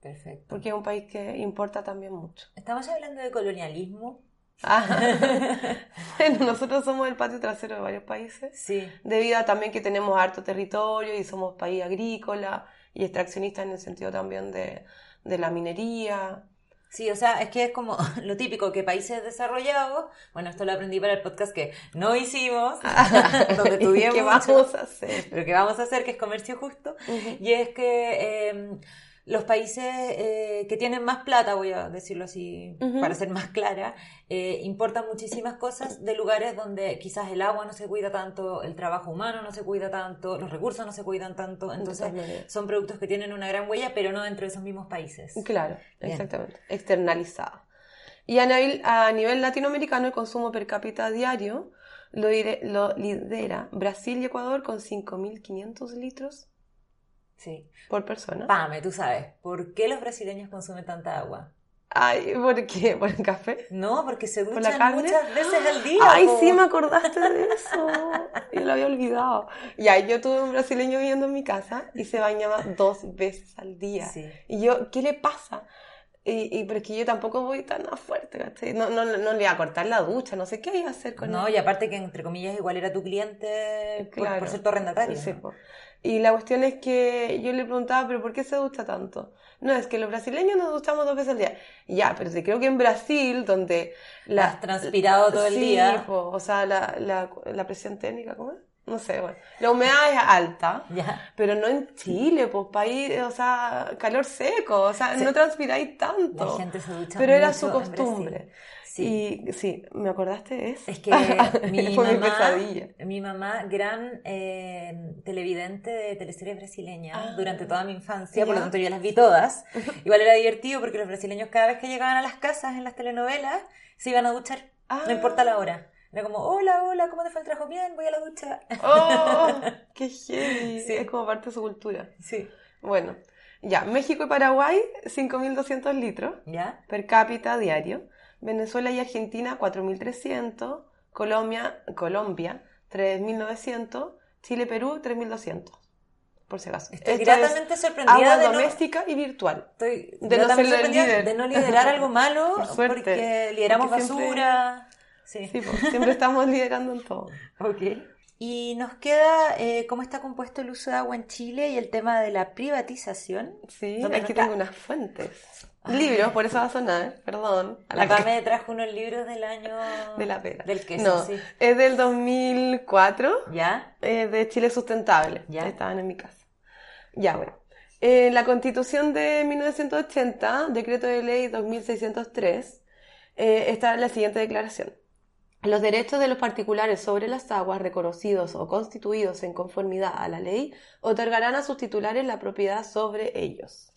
Perfecto. porque es un país que importa también mucho. Estamos hablando de colonialismo. Ah. bueno, nosotros somos el patio trasero de varios países. Sí. debido a también que tenemos harto territorio y somos país agrícola y extraccionista en el sentido también de, de la minería. Sí, o sea, es que es como lo típico que países desarrollados, bueno, esto lo aprendí para el podcast que no hicimos, donde estudiamos ¿Qué mucho. vamos a hacer? pero que vamos a hacer, que es comercio justo, y es que eh, los países eh, que tienen más plata, voy a decirlo así para ser más clara, eh, importan muchísimas cosas de lugares donde quizás el agua no se cuida tanto, el trabajo humano no se cuida tanto, los recursos no se cuidan tanto, entonces son productos que tienen una gran huella, pero no dentro de esos mismos países. Claro, Bien. exactamente. Externalizada. Y a nivel, a nivel latinoamericano, el consumo per cápita diario lo, lo lidera Brasil y Ecuador con 5.500 litros Sí. por persona. Pame, tú sabes, ¿por qué los brasileños consumen tanta agua? Ay, ¿por qué? ¿Por el café? No, porque se ¿Por la duchan muchas veces al día. Ay, po. sí, me acordaste de eso. Yo lo había olvidado. Ya, yo tuve un brasileño viviendo en mi casa y se bañaba dos veces al día. Sí. Y yo, ¿qué le pasa? Y, y pero es que yo tampoco voy tan a fuerte, ¿cachai? No, no, no le iba a cortar la ducha, no sé qué iba a hacer con No, él. y aparte que entre comillas igual era tu cliente por, Claro. por ser tu arrendatario. Sí, ¿no? Y la cuestión es que yo le preguntaba, ¿pero por qué se ducha tanto? No, es que los brasileños nos duchamos dos veces al día. Ya, pero sí, creo que en Brasil, donde la... Has transpirado todo el Sí, día. po, o sea, la, la, la presión técnica, ¿cómo es? No sé, bueno. La humedad es alta, Ya. pero no en Chile, pues país, o sea, calor seco, o sea, Sí. no transpiráis tanto. La gente se ducha pero era su costumbre. Sí. Y sí, ¿me acordaste de eso? Es que mi Fue mi mamá, pesadilla. mi mamá, gran eh, televidente de teleseries brasileñas Ah. durante toda mi infancia, por lo tanto yo las vi todas. Igual era divertido porque los brasileños cada vez que llegaban a las casas en las telenovelas se iban a duchar, Ah. no importa la hora. Era como, hola, hola, ¿cómo te fue el trabajo? Bien, voy a la ducha. ¡Oh! ¡Qué heavy! Sí. Es como parte de su cultura. Sí. Bueno, ya, México y Paraguay, 5.200 litros ¿Ya? per cápita diario. Venezuela y Argentina, 4.300. Colombia, Colombia 3.900. Chile, Perú, 3.200. Por si acaso. Estoy Esto gratamente es sorprendida agua de no, doméstica y virtual. estoy de no ser el líder. de no liderar algo malo Por porque lideramos Porque siempre- basura. Sí. Sí, pues, siempre estamos liderando en todo. Ok. Y nos queda eh, cómo está compuesto el uso de agua en Chile y el tema de la privatización. Sí, ¿Dónde aquí está? tengo unas fuentes. Libros, por eso va a sonar, perdón. A la Acá me trajo unos libros del año De la pera. del queso, No, sí. es del 2004, ¿Ya? es de Chile Sustentable. Ya. Estaban en mi casa. Ya, bueno. En la Constitución de 1980, Decreto de Ley 2603, eh, está la siguiente declaración. Los derechos de los particulares sobre las aguas reconocidos o constituidos en conformidad a la ley otorgarán a sus titulares la propiedad sobre ellos.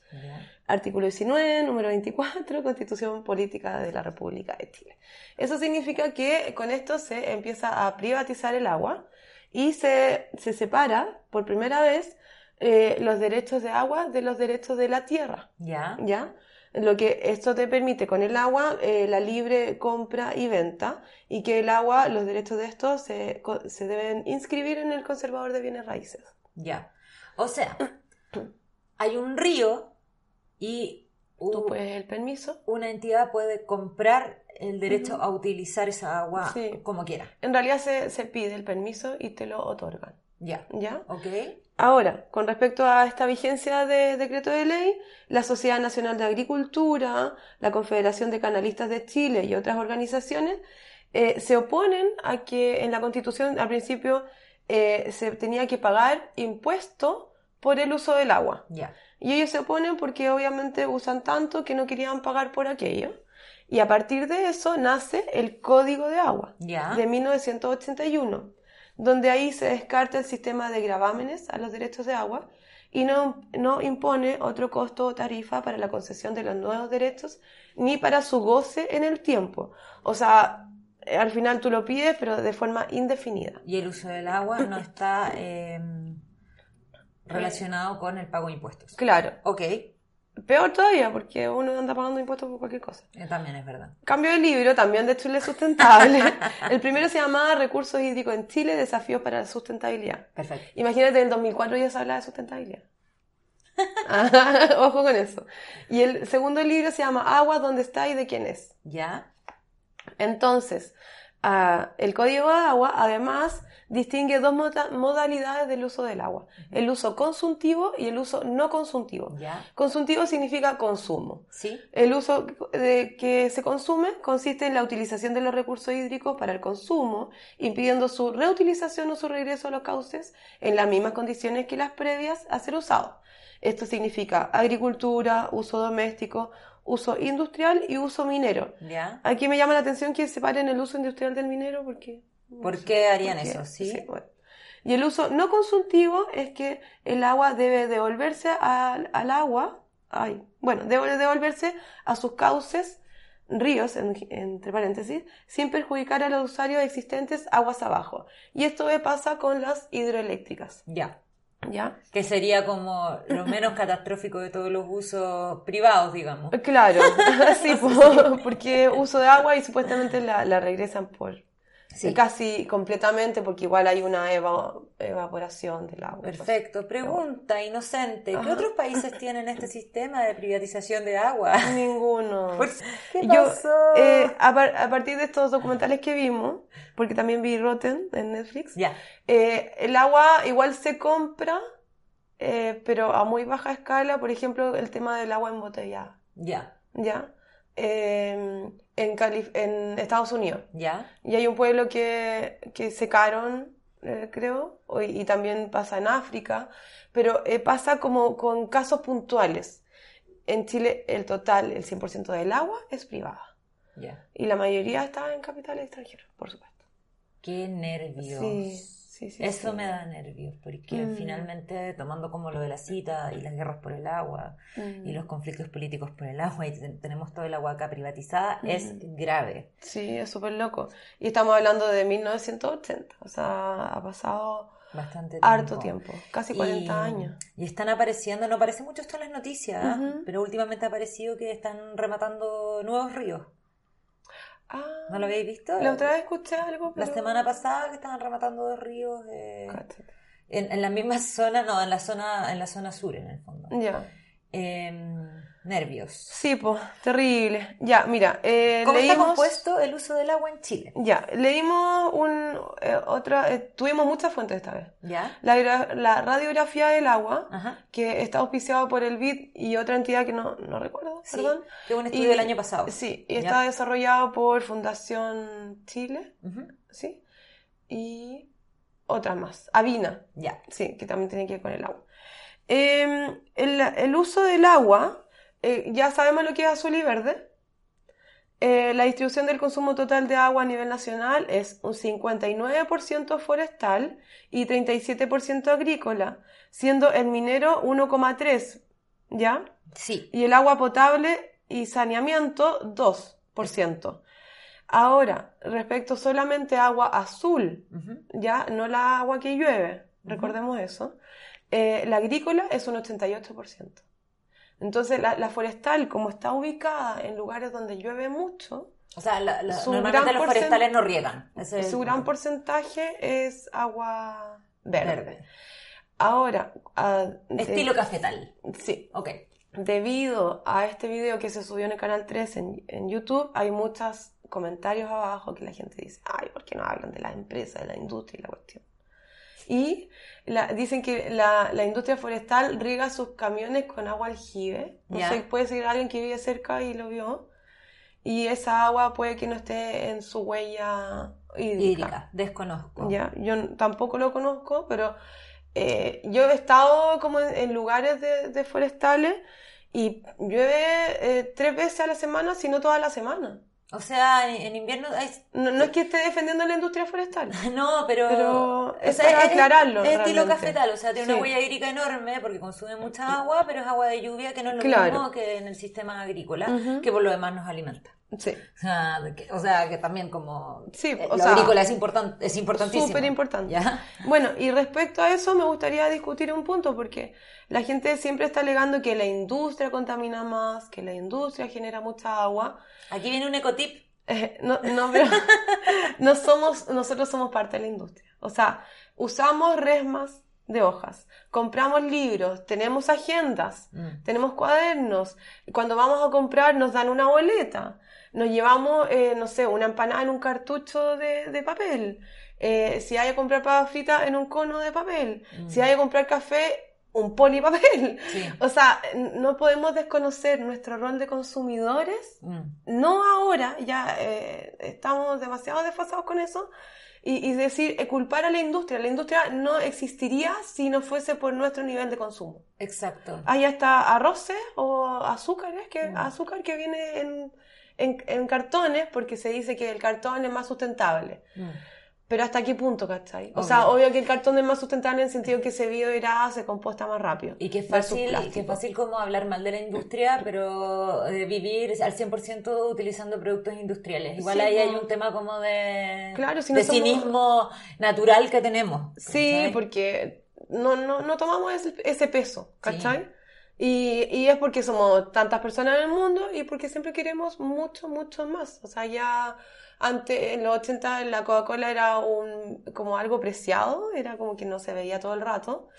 Artículo 19, número 24, Constitución Política de la República de Chile. Eso significa que con esto se empieza a privatizar el agua y se, se separa por primera vez eh, los derechos de agua de los derechos de la tierra. ¿Ya? ¿Ya? Lo que esto te permite con el agua, eh, la libre compra y venta, y que el agua, los derechos de esto se, se deben inscribir en el conservador de bienes raíces. Ya. O sea, hay un río y Tú puedes el permiso. una entidad puede comprar el derecho a utilizar esa agua Sí. como quiera. En realidad se, se pide el permiso y te lo otorgan. Ya. ¿Ya? ¿Ok? Ahora, con respecto a esta vigencia de decreto de ley, la Sociedad Nacional de Agricultura, la Confederación de Canalistas de Chile y otras organizaciones eh, se oponen a que en la Constitución al principio eh, se tenía que pagar impuesto por el uso del agua. Y ellos se oponen porque obviamente usan tanto que no querían pagar por aquello. Y a partir de eso nace el Código de Agua de 1981, donde ahí se descarta el sistema de gravámenes a los derechos de agua y no, no impone otro costo o tarifa para la concesión de los nuevos derechos ni para su goce en el tiempo. O sea, al final tú lo pides, pero de forma indefinida. Y el uso del agua no está eh, relacionado con el pago de impuestos. Claro, Ok, peor todavía, porque uno anda pagando impuestos por cualquier cosa. eh, también es verdad. Cambio de libro, también de Chile Sustentable. el primero se llamaba Recursos hídricos en Chile, desafíos para la sustentabilidad. Perfecto. Imagínate, en el 2004 ya se hablaba de sustentabilidad. Ah, Ojo con eso. Y el segundo libro se llama Agua, ¿dónde está y de quién es? Ya. Entonces, el Código de Agua además distingue dos moda- modalidades del uso del agua. El uso consultivo y el uso no consultivo. Ya. Consultivo significa consumo. Sí. El uso de que se consume consiste en la utilización de los recursos hídricos para el consumo, impidiendo su reutilización o su regreso a los cauces en las mismas condiciones que las previas a ser usados. Esto significa agricultura, uso doméstico, uso industrial y uso minero. ¿Ya? Aquí me llama la atención que separen el uso industrial del minero porque... ¿Por qué harían porque- eso? ¿Sí? bueno. Y el uso no consultivo es que el agua debe devolverse al, al agua, ay, bueno, debe devolverse a sus cauces, ríos, en- entre paréntesis, sin perjudicar a los usuarios existentes aguas abajo. Y esto pasa con las hidroeléctricas, Ya. ¿Ya? Que sería como lo menos catastrófico de todos los usos privados, digamos. Claro, sí, po- porque uso de agua y supuestamente la, la regresan por Sí. casi completamente porque igual hay una eva- evaporación del agua. Perfecto. Pregunta inocente. ¿Qué Ajá. otros países tienen este sistema de privatización de agua? Ninguno. Por- ¿Qué Yo, pasó? eh, a, par- a partir de estos documentales que vimos, porque también vi Rotten en Netflix, Ya. eh, el agua igual se compra, eh, pero a muy baja escala, por ejemplo, el tema del agua embotellada, Ya. ¿ya? En, Calif- en Estados Unidos. Ya. Y hay un pueblo que, que secaron, eh, creo, y también pasa en África, pero eh, pasa como con casos puntuales. En Chile el total, el 100% del agua es privada. Ya. Y la mayoría está en capitales extranjeros, por supuesto. Qué nervios. Sí, sí, sí. Eso sí. me da nervios, porque Mm. finalmente, tomando como lo de la cita y las guerras por el agua Mm. y los conflictos políticos por el agua, y ten- tenemos todo el agua acá privatizada, es Mm. grave. Sí, es súper loco. Y estamos hablando de 1980, o sea, ha pasado Bastante harto tiempo, casi 40 Y- años. Y están apareciendo, no aparece mucho esto en las noticias, ¿ah? Pero últimamente ha aparecido que están rematando nuevos ríos. Ah, ¿No lo habéis visto? La otra vez escuché algo, La semana pasada que estaban rematando dos ríos eh, en, en la misma zona, no, en la zona, en la zona sur en el fondo. Ya. Em, nervios. Sí, pues, terrible. Ya, mira, eh, ¿Cómo está leímos... compuesto el uso del agua en Chile? Ya, leímos un, eh, otra, eh, tuvimos muchas fuentes esta vez. ¿Ya? La, la radiografía del agua, Ajá. que está auspiciado por el BID y otra entidad que no, no recuerdo, Sí, perdón. que un estudio Y- del año pasado. Sí, y Ya. está desarrollado por Fundación Chile, Ujú. ¿sí? Y otras más. Avina, Ya. sí, que también tiene que ver con el agua. Eh, el, el uso del agua, eh, ya sabemos lo que es azul y verde. Eh, la distribución del consumo total de agua a nivel nacional es un 59% forestal y 37% agrícola, siendo el minero 1,3%, ¿ya? Sí. Y el agua potable y saneamiento 2%. Ahora, respecto solamente a agua azul, ya no la agua que llueve, recordemos eso, eh, la agrícola es un 88%. Entonces, la, la forestal, como está ubicada en lugares donde llueve mucho, O sea, la- la- normalmente los forestales no riegan. Ese es el su gran porcentaje es agua verde. Verde. Ahora, ah, de- Estilo cafetal. sí, Ok. debido a este video que se subió en el canal 3 en, en YouTube, hay muchos comentarios abajo que la gente dice, ay, ¿por qué no hablan de la empresa, de la industria y la cuestión? Y la- dicen que la, la industria forestal riega sus camiones con agua aljibe. No sé, puede ser alguien que vive cerca y lo vio. Y esa agua puede que no esté en su huella hídrica. Hídrica. Desconozco. Ya, yo tampoco lo conozco, pero eh, yo he estado como en, en lugares de, de forestales y llueve eh, tres veces a la semana, si no toda la semana. O sea, en, invierno. No, no es que esté defendiendo la industria forestal. No, pero... Pero o es sea, para aclararlo, Es, estilo cafetal, o sea, tiene una huella hídrica enorme porque consume mucha agua, pero es agua de lluvia que no es lo Claro. mismo que en el sistema agrícola, que por lo demás nos alimenta. Sí, O sea, que, también como... Sí, eh, o lo sea, agrícola es, importan- es importantísimo. súper importante. ¿Ya? Bueno, y respecto a eso me gustaría discutir un punto, porque la gente siempre está alegando que la industria contamina más, que la industria genera mucha agua. Aquí viene un ecotip. Eh, no, no, pero no somos, nosotros somos parte de la industria. O sea, usamos resmas de hojas, compramos libros, tenemos agendas, Mm. tenemos cuadernos. Cuando vamos a comprar nos dan una boleta. Nos llevamos, eh, no sé, una empanada en un cartucho de, de papel. Eh, si hay que comprar papas fritas en un cono de papel. Mm. Si hay que comprar café, un polipapel. Sí. O sea, no podemos desconocer nuestro rol de consumidores. Mm. No ahora, ya eh, estamos demasiado desfasados con eso. Y, y decir, eh, culpar a la industria. La industria no existiría si no fuese por nuestro nivel de consumo. Exacto. Hay hasta arroces o azúcares, que, Mm. azúcar que viene en, en, en cartones porque se dice que el cartón es más sustentable. Mm. Pero ¿hasta qué punto, cachai? O sea, obvio que el cartón es más sustentable en el sentido que se biodegrada, se composta más rápido. Y que es fácil, que es fácil como hablar mal de la industria, pero eh, vivir al 100% utilizando productos industriales. Igual Sí, ahí hay un tema como de, Claro, si no de somos- cinismo natural que tenemos. Sí, porque no, no, no tomamos ese, ese peso, ¿cachai? Y, y es porque somos tantas personas en el mundo y porque siempre queremos mucho, mucho más. O sea, ya antes, en los 80, la Coca-Cola era un, como algo preciado, era como que no se veía todo el rato.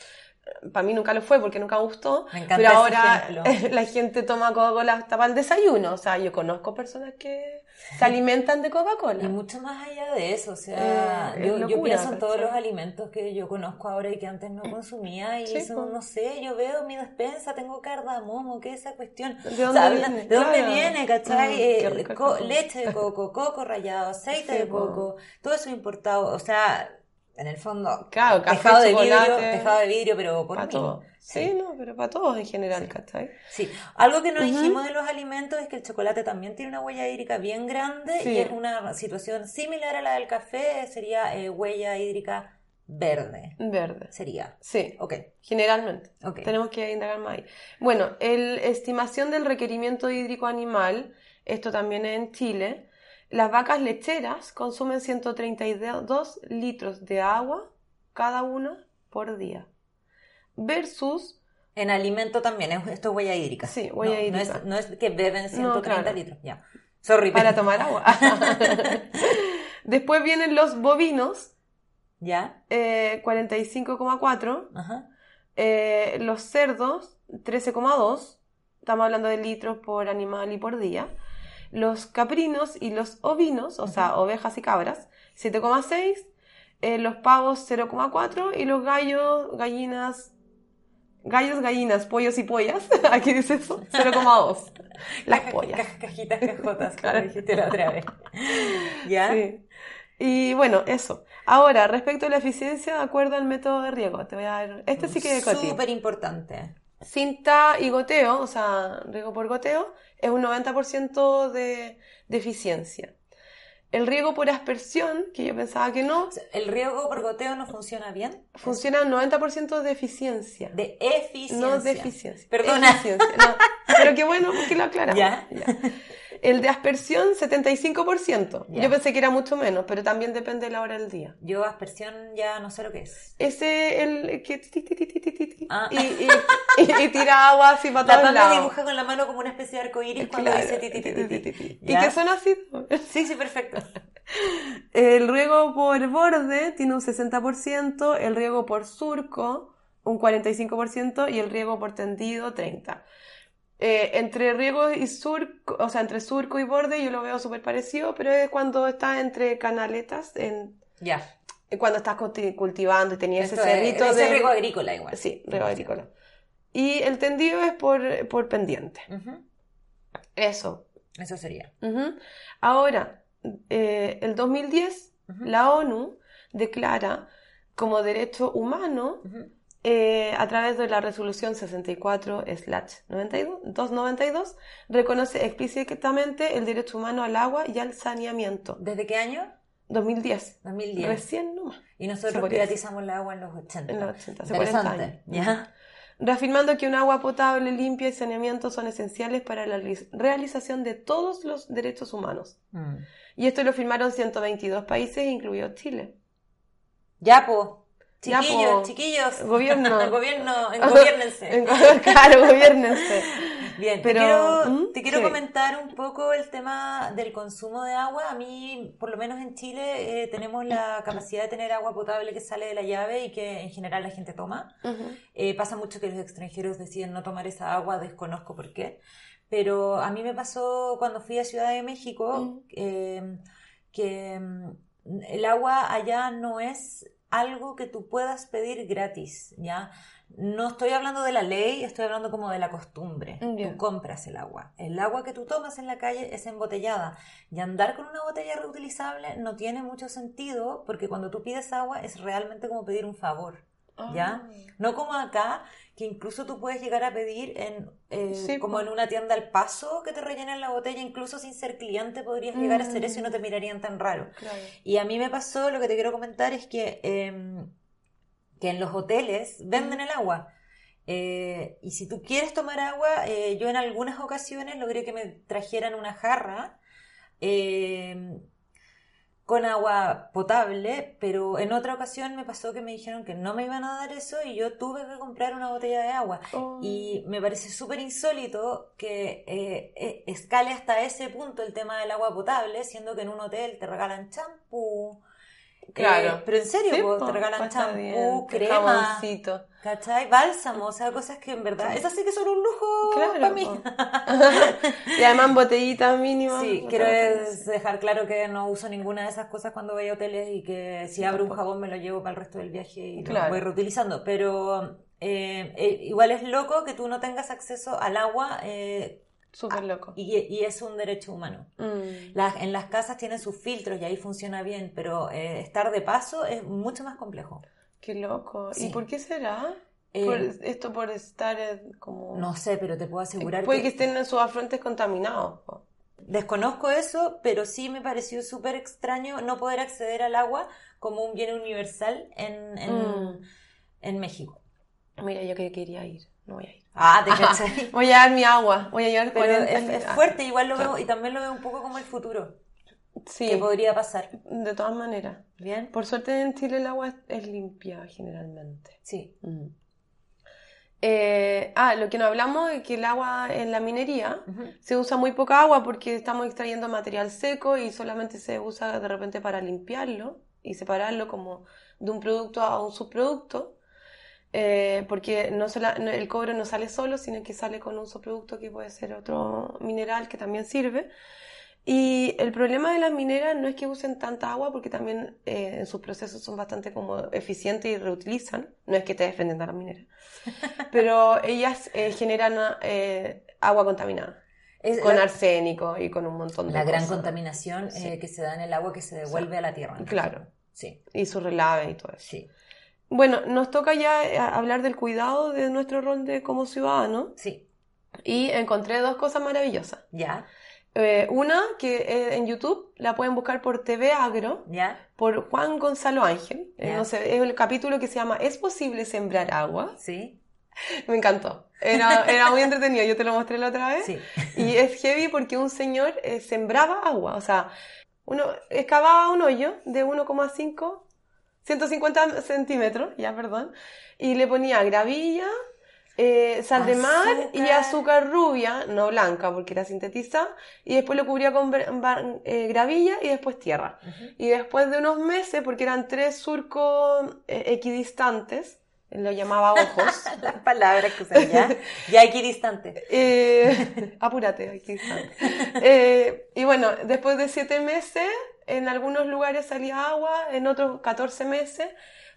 Para mí nunca lo fue porque nunca gustó. Me encanta pero ahora la gente toma Coca-Cola hasta para el desayuno. O sea, yo conozco personas que se alimentan de Coca-Cola. Y mucho más allá de eso, o sea, Eh, yo, pienso en todos los alimentos que yo conozco ahora y que antes no consumía y Sí, eso, no sé, yo veo mi despensa, tengo cardamomo, ¿qué es esa cuestión? ¿De O dónde sea, viene? ¿De dónde Claro. viene, cachai? Mm, Eh, rico leche de coco, coco rallado, aceite Sí, de po. coco, todo eso importado, o sea, en el fondo, Claro, café, tejado de vidrio, tejado de vidrio, pero por Para mí. todos. Sí, no, pero para todos en general, ¿cachai? Sí, algo que no Ujú. dijimos de los alimentos es que el chocolate también tiene una huella hídrica bien grande Sí. y es una situación similar a la del café, sería eh, huella hídrica verde. Verde. Sería. Sí, Ok, generalmente. ok. Tenemos que indagar más ahí. Bueno, el estimación del requerimiento hídrico animal, esto también es en Chile. Las vacas lecheras consumen 132 litros de agua cada una por día. Versus, En alimento también, es- esto es huella hídrica. Sí, huella no, no hídrica. es, no es que beben 130 claro. litros, ya. Sorry, para tomar agua. Después vienen los bovinos, ¿Ya? eh, 45,4. Ajá. Eh, los cerdos, 13,2. Estamos hablando de litros por animal y por día. Los caprinos y los ovinos, o sea, ovejas y cabras, 7,6. Eh, los pavos, 0,4. Y los gallos, gallinas, gallos, gallinas, pollos y pollas, aquí dice eso, 0,2. Las Caja- pollas. caja- cajitas, cajotas, Claro. como dijiste la otra vez. ¿Ya? Sí. Y bueno, eso. Ahora, respecto a la eficiencia de acuerdo al método de riego, te voy a dar. Este sí que es. Súper importante. Cinta y goteo, o sea, riego por goteo, es un 90% de, de eficiencia. El riego por aspersión, que yo pensaba que no, ¿El riego por goteo no funciona bien? funciona un 90% de eficiencia. De eficiencia. No de eficiencia. Perdona. Eficiencia, no. Pero qué bueno que lo aclaramos. Ya. El de aspersión, 75%. Ya. Yo pensé que era mucho menos, pero también depende de la hora del día. Yo aspersión ya no sé lo que es. Ese, el que... Ah. Y, y- y- y tira agua así para La todos lados. dibuja con la mano como una especie de arcoíris cuando Claro. dice ti. Y que son así. Sí, sí, perfecto. El riego por borde tiene un 60%, el riego por surco un 45% y el riego por tendido 30%. Eh, entre riego y surco, o sea, entre surco y borde yo lo veo súper parecido, pero es cuando está entre canaletas, en, Ya. cuando estás culti- cultivando y tenías ese es- cerrito ese de... riego agrícola igual. Sí, riego agrícola. Y el tendido es por, por pendiente. Eso. Eso sería. Ahora, eh, el 2010, Ujú. la ONU declara como derecho humano. Eh, a través de la resolución 64-292, reconoce explícitamente el derecho humano al agua y al saneamiento. ¿Desde qué año? 2010. 2010. Recién nomás. Y nosotros privatizamos el agua en los 80. En los 80, hace 40 Interesante. años. ¿Ya? Reafirmando que un agua potable, limpia y saneamiento son esenciales para la realiz- realización de todos los derechos humanos. Mm. Y esto lo firmaron 122 países, incluido Chile. Ya, po. Chiquillos, chiquillos. Gobierno. Gobierno, engobiérnense. claro, gobiernense. Bien, Pero, te quiero, ¿mm? te quiero Sí. comentar un poco el tema del consumo de agua. A mí, por lo menos en Chile, eh, tenemos la capacidad de tener agua potable que sale de la llave y que en general la gente toma. Ujú. Eh, pasa mucho que los extranjeros deciden no tomar esa agua, desconozco por qué. Pero a mí me pasó cuando fui a Ciudad de México Mm. eh, que mm, el agua allá no es algo que tú puedas pedir gratis, ¿ya? No estoy hablando de la ley, estoy hablando como de la costumbre. Ya. Tú compras el agua. El agua que tú tomas en la calle es embotellada. Y andar con una botella reutilizable no tiene mucho sentido porque cuando tú pides agua es realmente como pedir un favor. ¿Ya? Ah. No como acá, que incluso tú puedes llegar a pedir en eh, Sí, como en una tienda al paso que te rellenen la botella, incluso sin ser cliente podrías llegar a hacer eso y no te mirarían tan raro. Claro. Y a mí me pasó, lo que te quiero comentar es que, eh, que en los hoteles venden el agua. Eh, y si tú quieres tomar agua, eh, yo en algunas ocasiones logré que me trajeran una jarra eh, con agua potable, pero en otra ocasión me pasó que me dijeron que no me iban a dar eso y yo tuve que comprar una botella de agua. Oh. Y me parece súper insólito que eh, eh, escale hasta ese punto el tema del agua potable, siendo que en un hotel te regalan champú. Claro. Eh, pero en serio, Sí, po, te regalan champú, crema, jaboncito. ¿cachai? Bálsamo, o sea, cosas que en verdad, esas sí que son un lujo Claro, para mí. y además botellitas mínimas. Sí, quiero dejar claro que no uso ninguna de esas cosas cuando voy a hoteles y que si abro un jabón me lo llevo para el resto del viaje y lo voy reutilizando. Pero eh, eh, igual es loco que tú no tengas acceso al agua eh, Súper loco. y, y es un derecho humano. Mm. Las- en las casas tienen sus filtros y ahí funciona bien, pero eh, estar de paso es mucho más complejo. Qué loco. Sí. ¿Y por qué será? Eh, Por- esto por estar eh, como... No sé, pero te puedo asegurar Puede que que estén en sus afrontes contaminados. Desconozco eso, pero sí me pareció súper extraño no poder acceder al agua como un bien universal en, en, Mm. en México. Mira, yo que quería ir. No voy a ir. Ah, te cachai. Voy a dar mi agua. Voy a llevar Pero 40 es, es fuerte, igual lo Claro. veo, y también lo veo un poco como el futuro, Sí, que podría pasar. de todas maneras. ¿Bien? Por suerte en Chile el agua es, limpia generalmente. Sí. Mm. Eh, ah, lo que no hablamos es que el agua en la minería se usa muy poca agua porque estamos extrayendo material seco y solamente se usa de repente para limpiarlo y separarlo como de un producto a un subproducto. Eh, porque no sola- no- el cobre no sale solo, sino que sale con un subproducto que puede ser otro mineral que también sirve. Y el problema de las mineras no es que usen tanta agua, porque también eh, en sus procesos son bastante como eficientes y reutilizan. No es que te defendiendo a las mineras. Pero ellas eh, generan eh, agua contaminada, Es con la, arsénico y con un montón de la gran cosas. contaminación Sí. eh, que se da en el agua que se devuelve a la tierra. Claro. Sí, Y su relave y todo eso. sí, Bueno, nos toca ya eh, hablar del cuidado de nuestro rol de, como ciudadano. sí. Y encontré dos cosas maravillosas. ¿Ya? Eh, una, que eh, en YouTube la pueden buscar por TV Agro, ¿Ya? por Juan Gonzalo Ángel. Eh, no sé, es el capítulo que se llama ¿Es posible sembrar agua? ¿Sí? Me encantó. Era, era muy entretenido. Yo te lo mostré la otra vez. Sí. Y es heavy porque un señor sembraba agua. O sea, uno excavaba un hoyo de 1,5, 150 centímetros, ya, perdón, y le ponía gravilla, eh, sal de mar y Azúcar. rubia, no blanca porque era sintetizada, y después lo cubría con eh, gravilla y después tierra. Y después de unos meses, porque eran tres surcos eh, equidistantes, lo llamaba ojos. Las palabras que usan ya. Ya equidistante. Eh, apúrate, equidistante. Eh, y bueno, después de siete meses, en algunos lugares salía agua, en otros 14 meses,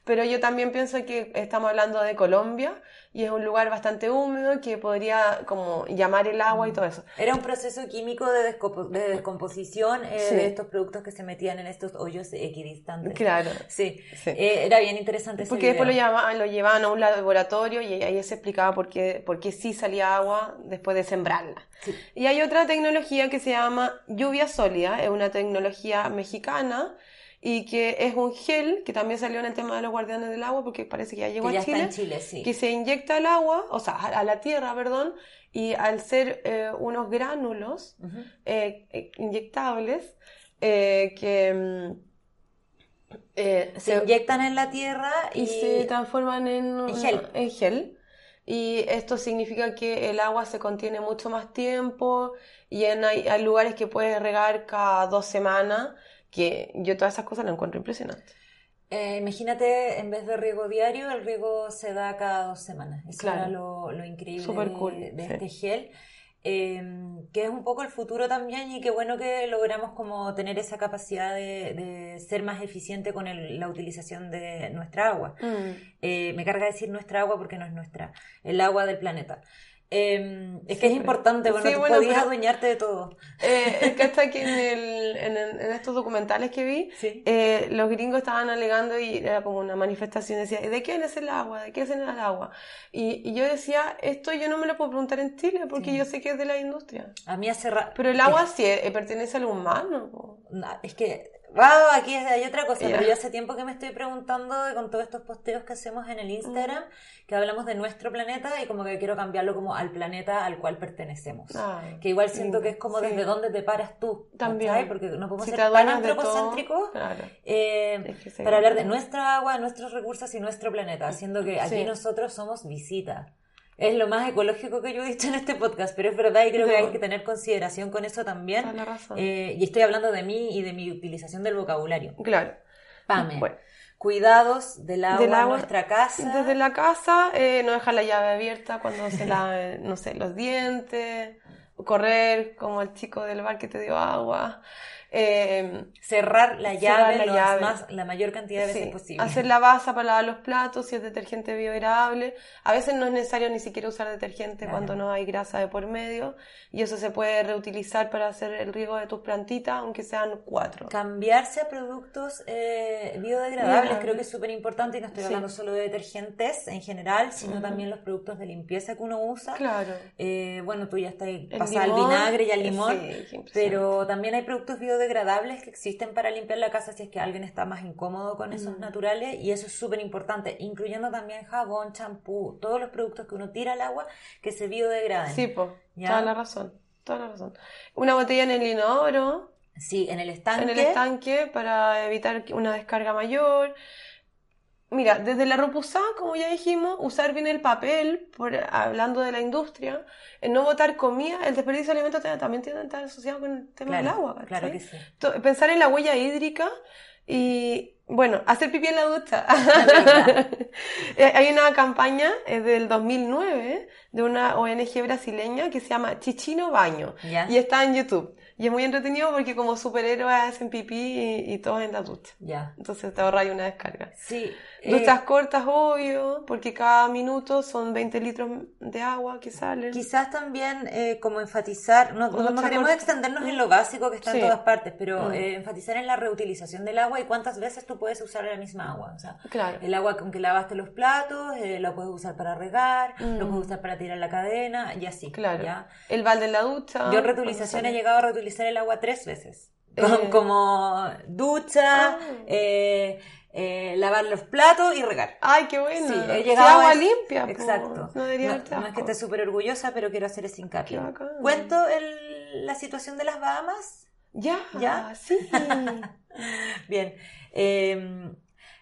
pero yo también pienso que estamos hablando de Colombia y es un lugar bastante húmedo que podría como llamar el agua y todo eso. Era un proceso químico de, descompo- de descomposición eh, Sí. de estos productos que se metían en estos hoyos equidistantes. Claro. Sí, Sí. Eh, era bien interesante ese Porque después lo, llamaban, lo llevaban a un laboratorio y ahí se explicaba por qué, por qué sí salía agua después de sembrarla. Sí. Y hay otra tecnología que se llama lluvia sólida, es una tecnología mexicana y que es un gel que también salió en el tema de los guardianes del agua porque parece que ya llegó Que ya a está Chile, en Chile, sí. que se inyecta al agua, o sea, a la tierra, perdón, y al ser eh, unos gránulos eh, eh, inyectables eh, que mm, Se inyectan en la tierra y, y se transforman en, una- gel. en gel. Y esto significa que el agua se contiene mucho más tiempo y en, hay, hay lugares que puedes regar cada dos semanas, que yo todas esas cosas las encuentro impresionantes. Eh, imagínate, en vez de riego diario, el riego se da cada dos semanas. Eso Claro. era lo, lo increíble Súper de, cool, de sí. este gel. em, que es un poco el futuro también y qué bueno que logramos como tener esa capacidad de, de ser más eficiente con el- la utilización de nuestra agua. Mm. Eh, me carga decir nuestra agua porque no es nuestra, el agua del planeta. Em, es que es importante, bueno, Sí, tú bueno, podías pero- adueñarte de todo. Eh, es que hasta aquí en, el- en, el- en estos documentales que vi, Sí. eh, los gringos estaban alegando y era como una manifestación, decía, ¿de quién es el agua? ¿De qué es el agua? Y, y yo decía, esto yo no me lo puedo preguntar en Chile porque Sí. yo sé que es de la industria. A mí hace Pero el agua sí eh, pertenece al humano. No, es que, wow, aquí hay otra cosa, Ya. pero yo hace tiempo que me estoy preguntando con todos estos posteos que hacemos en el Instagram, que hablamos de nuestro planeta y como que quiero cambiarlo como al planeta al cual pertenecemos. Ay, que igual siento lindo. que es como Sí. desde dónde te paras tú. También. ¿cachai? Porque no podemos Si ser tan antropocéntricos claro. eh, Es que sí. para hablar de nuestra agua, nuestros recursos y nuestro planeta, siendo que aquí Sí. nosotros somos visita. Es lo más ecológico que yo he dicho en este podcast, pero es verdad y creo que hay que tener consideración con eso también. Toda la razón. Eh, y estoy hablando de mí y de mi utilización del vocabulario. Claro. Pame, Bueno. cuidados del agua, Del en nuestra casa. Desde la casa, eh, no dejar la llave abierta cuando se lave, no sé, los dientes, correr como el chico del bar que te dio agua. Eh, Cerrar la Cerrar llave, la lo llave. Más, la mayor cantidad de veces sí, posible. hacer la baza para lavar los platos si es detergente biodegradable. A veces no es necesario ni siquiera usar detergente Claro. cuando no hay grasa de por medio y eso se puede reutilizar para hacer el riego de tus plantitas, aunque sean cuatro. Cambiarse a productos eh, biodegradables creo que es súper importante y no estoy Sí. hablando solo de detergentes en general, sino también los productos de limpieza que uno usa. Claro. Eh, bueno, tú ya estás pasada al vinagre y al eh, limón, sí, pero también hay productos biodegradables que existen para limpiar la casa si es que alguien está más incómodo con esos Mm. naturales y eso es súper importante, incluyendo también jabón, champú, todos los productos que uno tira al agua que se biodegraden. Sí, po, ¿Ya? toda la razón, toda la razón. Una botella en el inodoro, Sí, en el estanque. en el estanque para evitar una descarga mayor. Mira, desde la repusada, como ya dijimos, usar bien el papel, por, hablando de la industria, el no botar comida, el desperdicio de alimentos ta- también tiene que estar asociado con el tema del agua, ¿cachai? claro que sí. Pensar en la huella hídrica y, bueno, hacer pipí en la ducha. Eh, Hay una campaña del 2009 de una ONG brasileña que se llama Chichino Baño ¿Ya? y está en YouTube. Y es muy entretenido porque como superhéroes hacen pipí y, y todos en la ducha. Ya. Entonces te ahorras una descarga. Sí. Eh, Duchas cortas, obvio, porque cada minuto son 20 litros de agua que salen. Quizás también eh, como enfatizar, no, no- queremos extendernos en lo básico que está Sí. en todas partes, pero Mm. eh, enfatizar en la reutilización del agua y cuántas veces tú puedes usar la misma agua. O sea, Claro. el agua con que lavaste los platos, eh, lo puedes usar para regar, lo Mm. puedes usar para tirar la cadena y así. Claro. ¿ya? El balde en la ducha. Yo en reutilización he llegado a reutilizar el agua tres veces. Como, Eh. como ducha, Ah. eh, eh, lavar los platos y regar. Ay, qué bueno. Sí, he llegado agua a- limpia. Exacto. No debería No, es que esté súper orgullosa, pero quiero hacer ese hincapié. ¿Cuento el- la situación de las Bahamas? Ya, ¿Ya? sí. Bien. eh,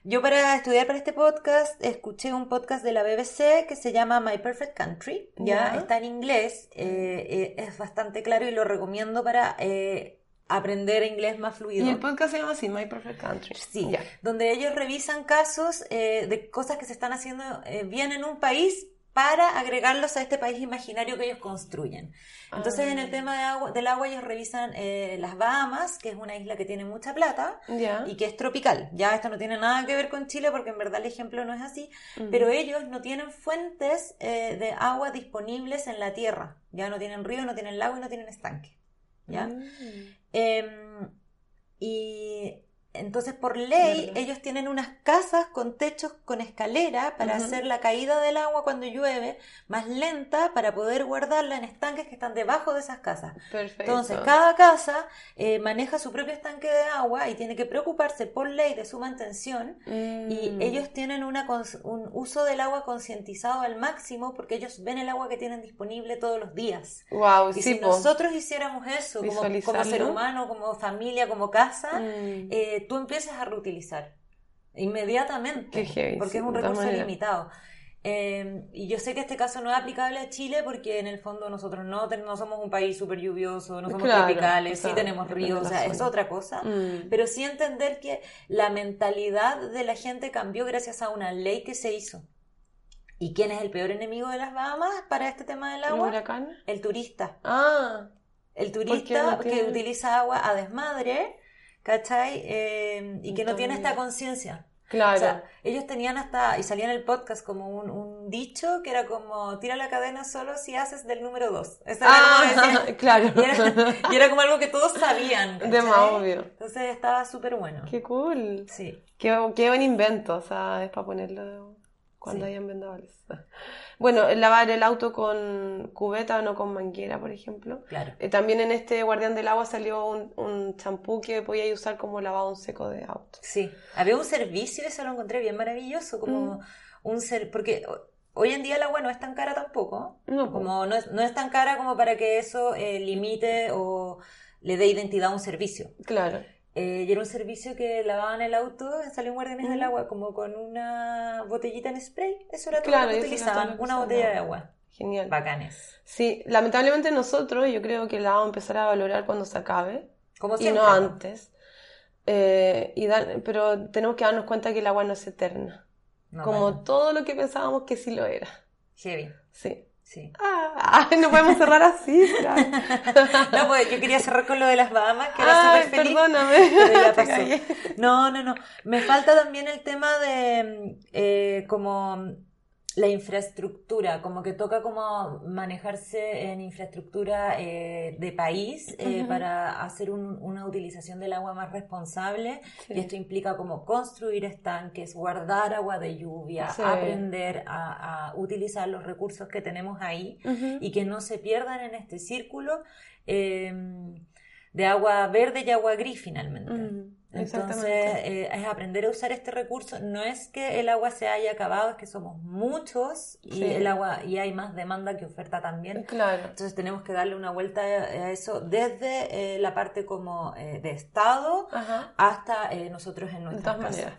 yo para estudiar para este podcast escuché un podcast de la BBC que se llama My Perfect Country. Ya, está en inglés, eh, eh, es bastante claro y lo recomiendo para eh, aprender inglés más fluido. y el podcast se llama así, My Perfect Country. Sí, Ya. donde ellos revisan casos eh, de cosas que se están haciendo eh, bien en un país para agregarlos a este país imaginario que ellos construyen. Entonces, Ah. en el tema de agua, del agua, ellos revisan eh, las Bahamas, que es una isla que tiene mucha plata Ya. y que es tropical. Ya esto no tiene nada que ver con Chile porque en verdad el ejemplo no es así, Ujú. pero ellos no tienen fuentes eh, de agua disponibles en la tierra. Ya no tienen río, no tienen lago y no tienen estanque. ¿ya? Mm. Em, y entonces por ley ellos tienen unas casas con techos con escalera para hacer la caída del agua cuando llueve más lenta para poder guardarla en estanques que están debajo de esas casas. Perfecto. Entonces cada casa eh, maneja su propio estanque de agua y tiene que preocuparse por ley de su mantención y Mm. ellos tienen una un uso del agua concientizado al máximo porque ellos ven el agua que tienen disponible todos los días. Wow, Y sí, si po. nosotros hiciéramos eso como, ser humano, como familia, como casa, Mm. eh, tú empiezas a reutilizar inmediatamente, heavy, porque sí, es un recurso limitado. Eh, y yo sé que este caso no es aplicable a Chile porque en el fondo nosotros no, somos un país súper lluvioso, no somos Claro, tropicales, o sea, sí tenemos ríos, o sea, es otra cosa. Mm. Pero sí entender que la mentalidad de la gente cambió gracias a una ley que se hizo. ¿Y quién es el peor enemigo de las Bahamas para este tema del ¿El agua? huracán? El turista. Ah, El turista no que utiliza agua a desmadre, ¿cachai? Eh, y que no tiene esta conciencia. claro. O sea, ellos tenían hasta, y salía en el podcast como un, un dicho que era como, tira la cadena solo si haces del número dos. Eso era como ah, decían. claro. Y era, y era como algo que todos sabían. De ¿cachai? más obvio. Entonces estaba súper bueno. Qué cool. Sí. Qué, qué buen invento, o sea, es para ponerlo cuando Sí. hayan vendedores. Bueno, lavar el auto con cubeta, no con manguera, por ejemplo. Claro. Eh, también en este Guardián del Agua salió un, un champú que podía usar como lavado en seco de auto. Sí. Había un servicio, eso lo encontré bien maravilloso, como Mm. un ser, porque ho- hoy en día el agua no es tan cara tampoco. No. Como no es, no es tan cara como para que eso eh, limite o le dé identidad a un servicio. Claro. Eh, y era un servicio que lavaban el auto, salió un guardianes del Mm. agua como con una botellita en spray. Eso era todo Claro, lo que utilizaban, una botella de agua. Genial. Bacanes. Sí, lamentablemente nosotros, yo creo que la vamos a empezar a valorar cuando se acabe Como y siempre. no ¿no? antes. Eh, y pero tenemos que darnos cuenta que el agua no es eterna, No, como todo lo que pensábamos que sí lo era. Heavy, Sí. Sí. Ah, no podemos cerrar así. No, pues yo quería cerrar con lo de las Bahamas, que era súper feliz. perdóname. pero ya Te pasó. callé. No, no, no. Me falta también el tema de eh, como la infraestructura, como que toca como manejarse en infraestructura eh, de país eh, para hacer un- una utilización del agua más responsable. Sí. Y esto implica como construir estanques, guardar agua de lluvia, Sí. aprender a, a utilizar los recursos que tenemos ahí y que no se pierdan en este círculo eh, de agua verde y agua gris finalmente. Ujú, Entonces, eh, es aprender a usar este recurso. No es que el agua se haya acabado, es que somos muchos y Sí. el agua y hay más demanda que oferta también. Claro. Entonces tenemos que darle una vuelta a eso desde eh, la parte como eh, de Estado Ajá. hasta nosotros en casas. maneras.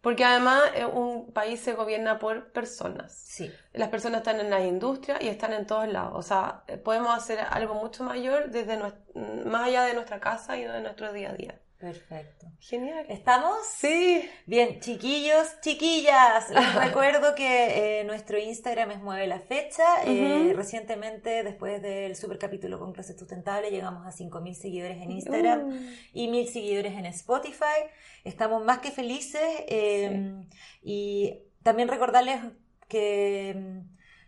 Porque además un país se gobierna por personas. Sí, Las personas están en las industrias y están en todos lados. O sea, podemos hacer algo mucho mayor desde nues- más allá de nuestra casa y de nuestro día a día. Perfecto. Genial. ¿Estamos? Sí. Bien, chiquillos, chiquillas, les recuerdo que eh, nuestro Instagram es Mueve la Fecha. Eh, recientemente, después del super capítulo con clase sustentable, llegamos a 5.000 seguidores en Instagram Uh, y 1.000 seguidores en Spotify. Estamos más que felices eh, y también recordarles que,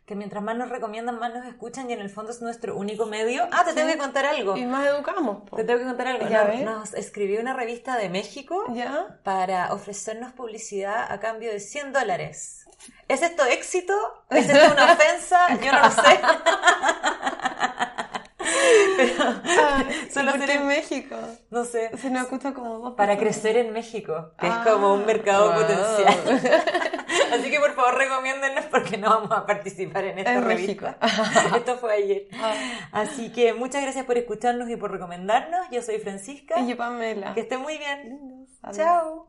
que mientras más nos recomiendan, más nos escuchan y en el fondo es nuestro único medio. Ah, te Sí. tengo que contar algo. y más educamos. po. Te tengo que contar algo. Ya Nos- escribió una revista de México ¿Ya? para ofrecernos publicidad a cambio de 100 dólares. ¿Es esto éxito? ¿Es esto una ofensa? Yo no lo sé. Pero, Ah, Solo ¿y por qué hacer- en México? no sé. Se nos escucha como dos Para crecer en México, que Ah, es como un mercado wow. potencial. Así que por favor recomiéndennos porque no vamos a participar en esta En revista. Esto fue ayer. Así que muchas gracias por escucharnos y por recomendarnos. Yo soy Francisca. Y yo, Pamela. Que estén muy bien. Chao.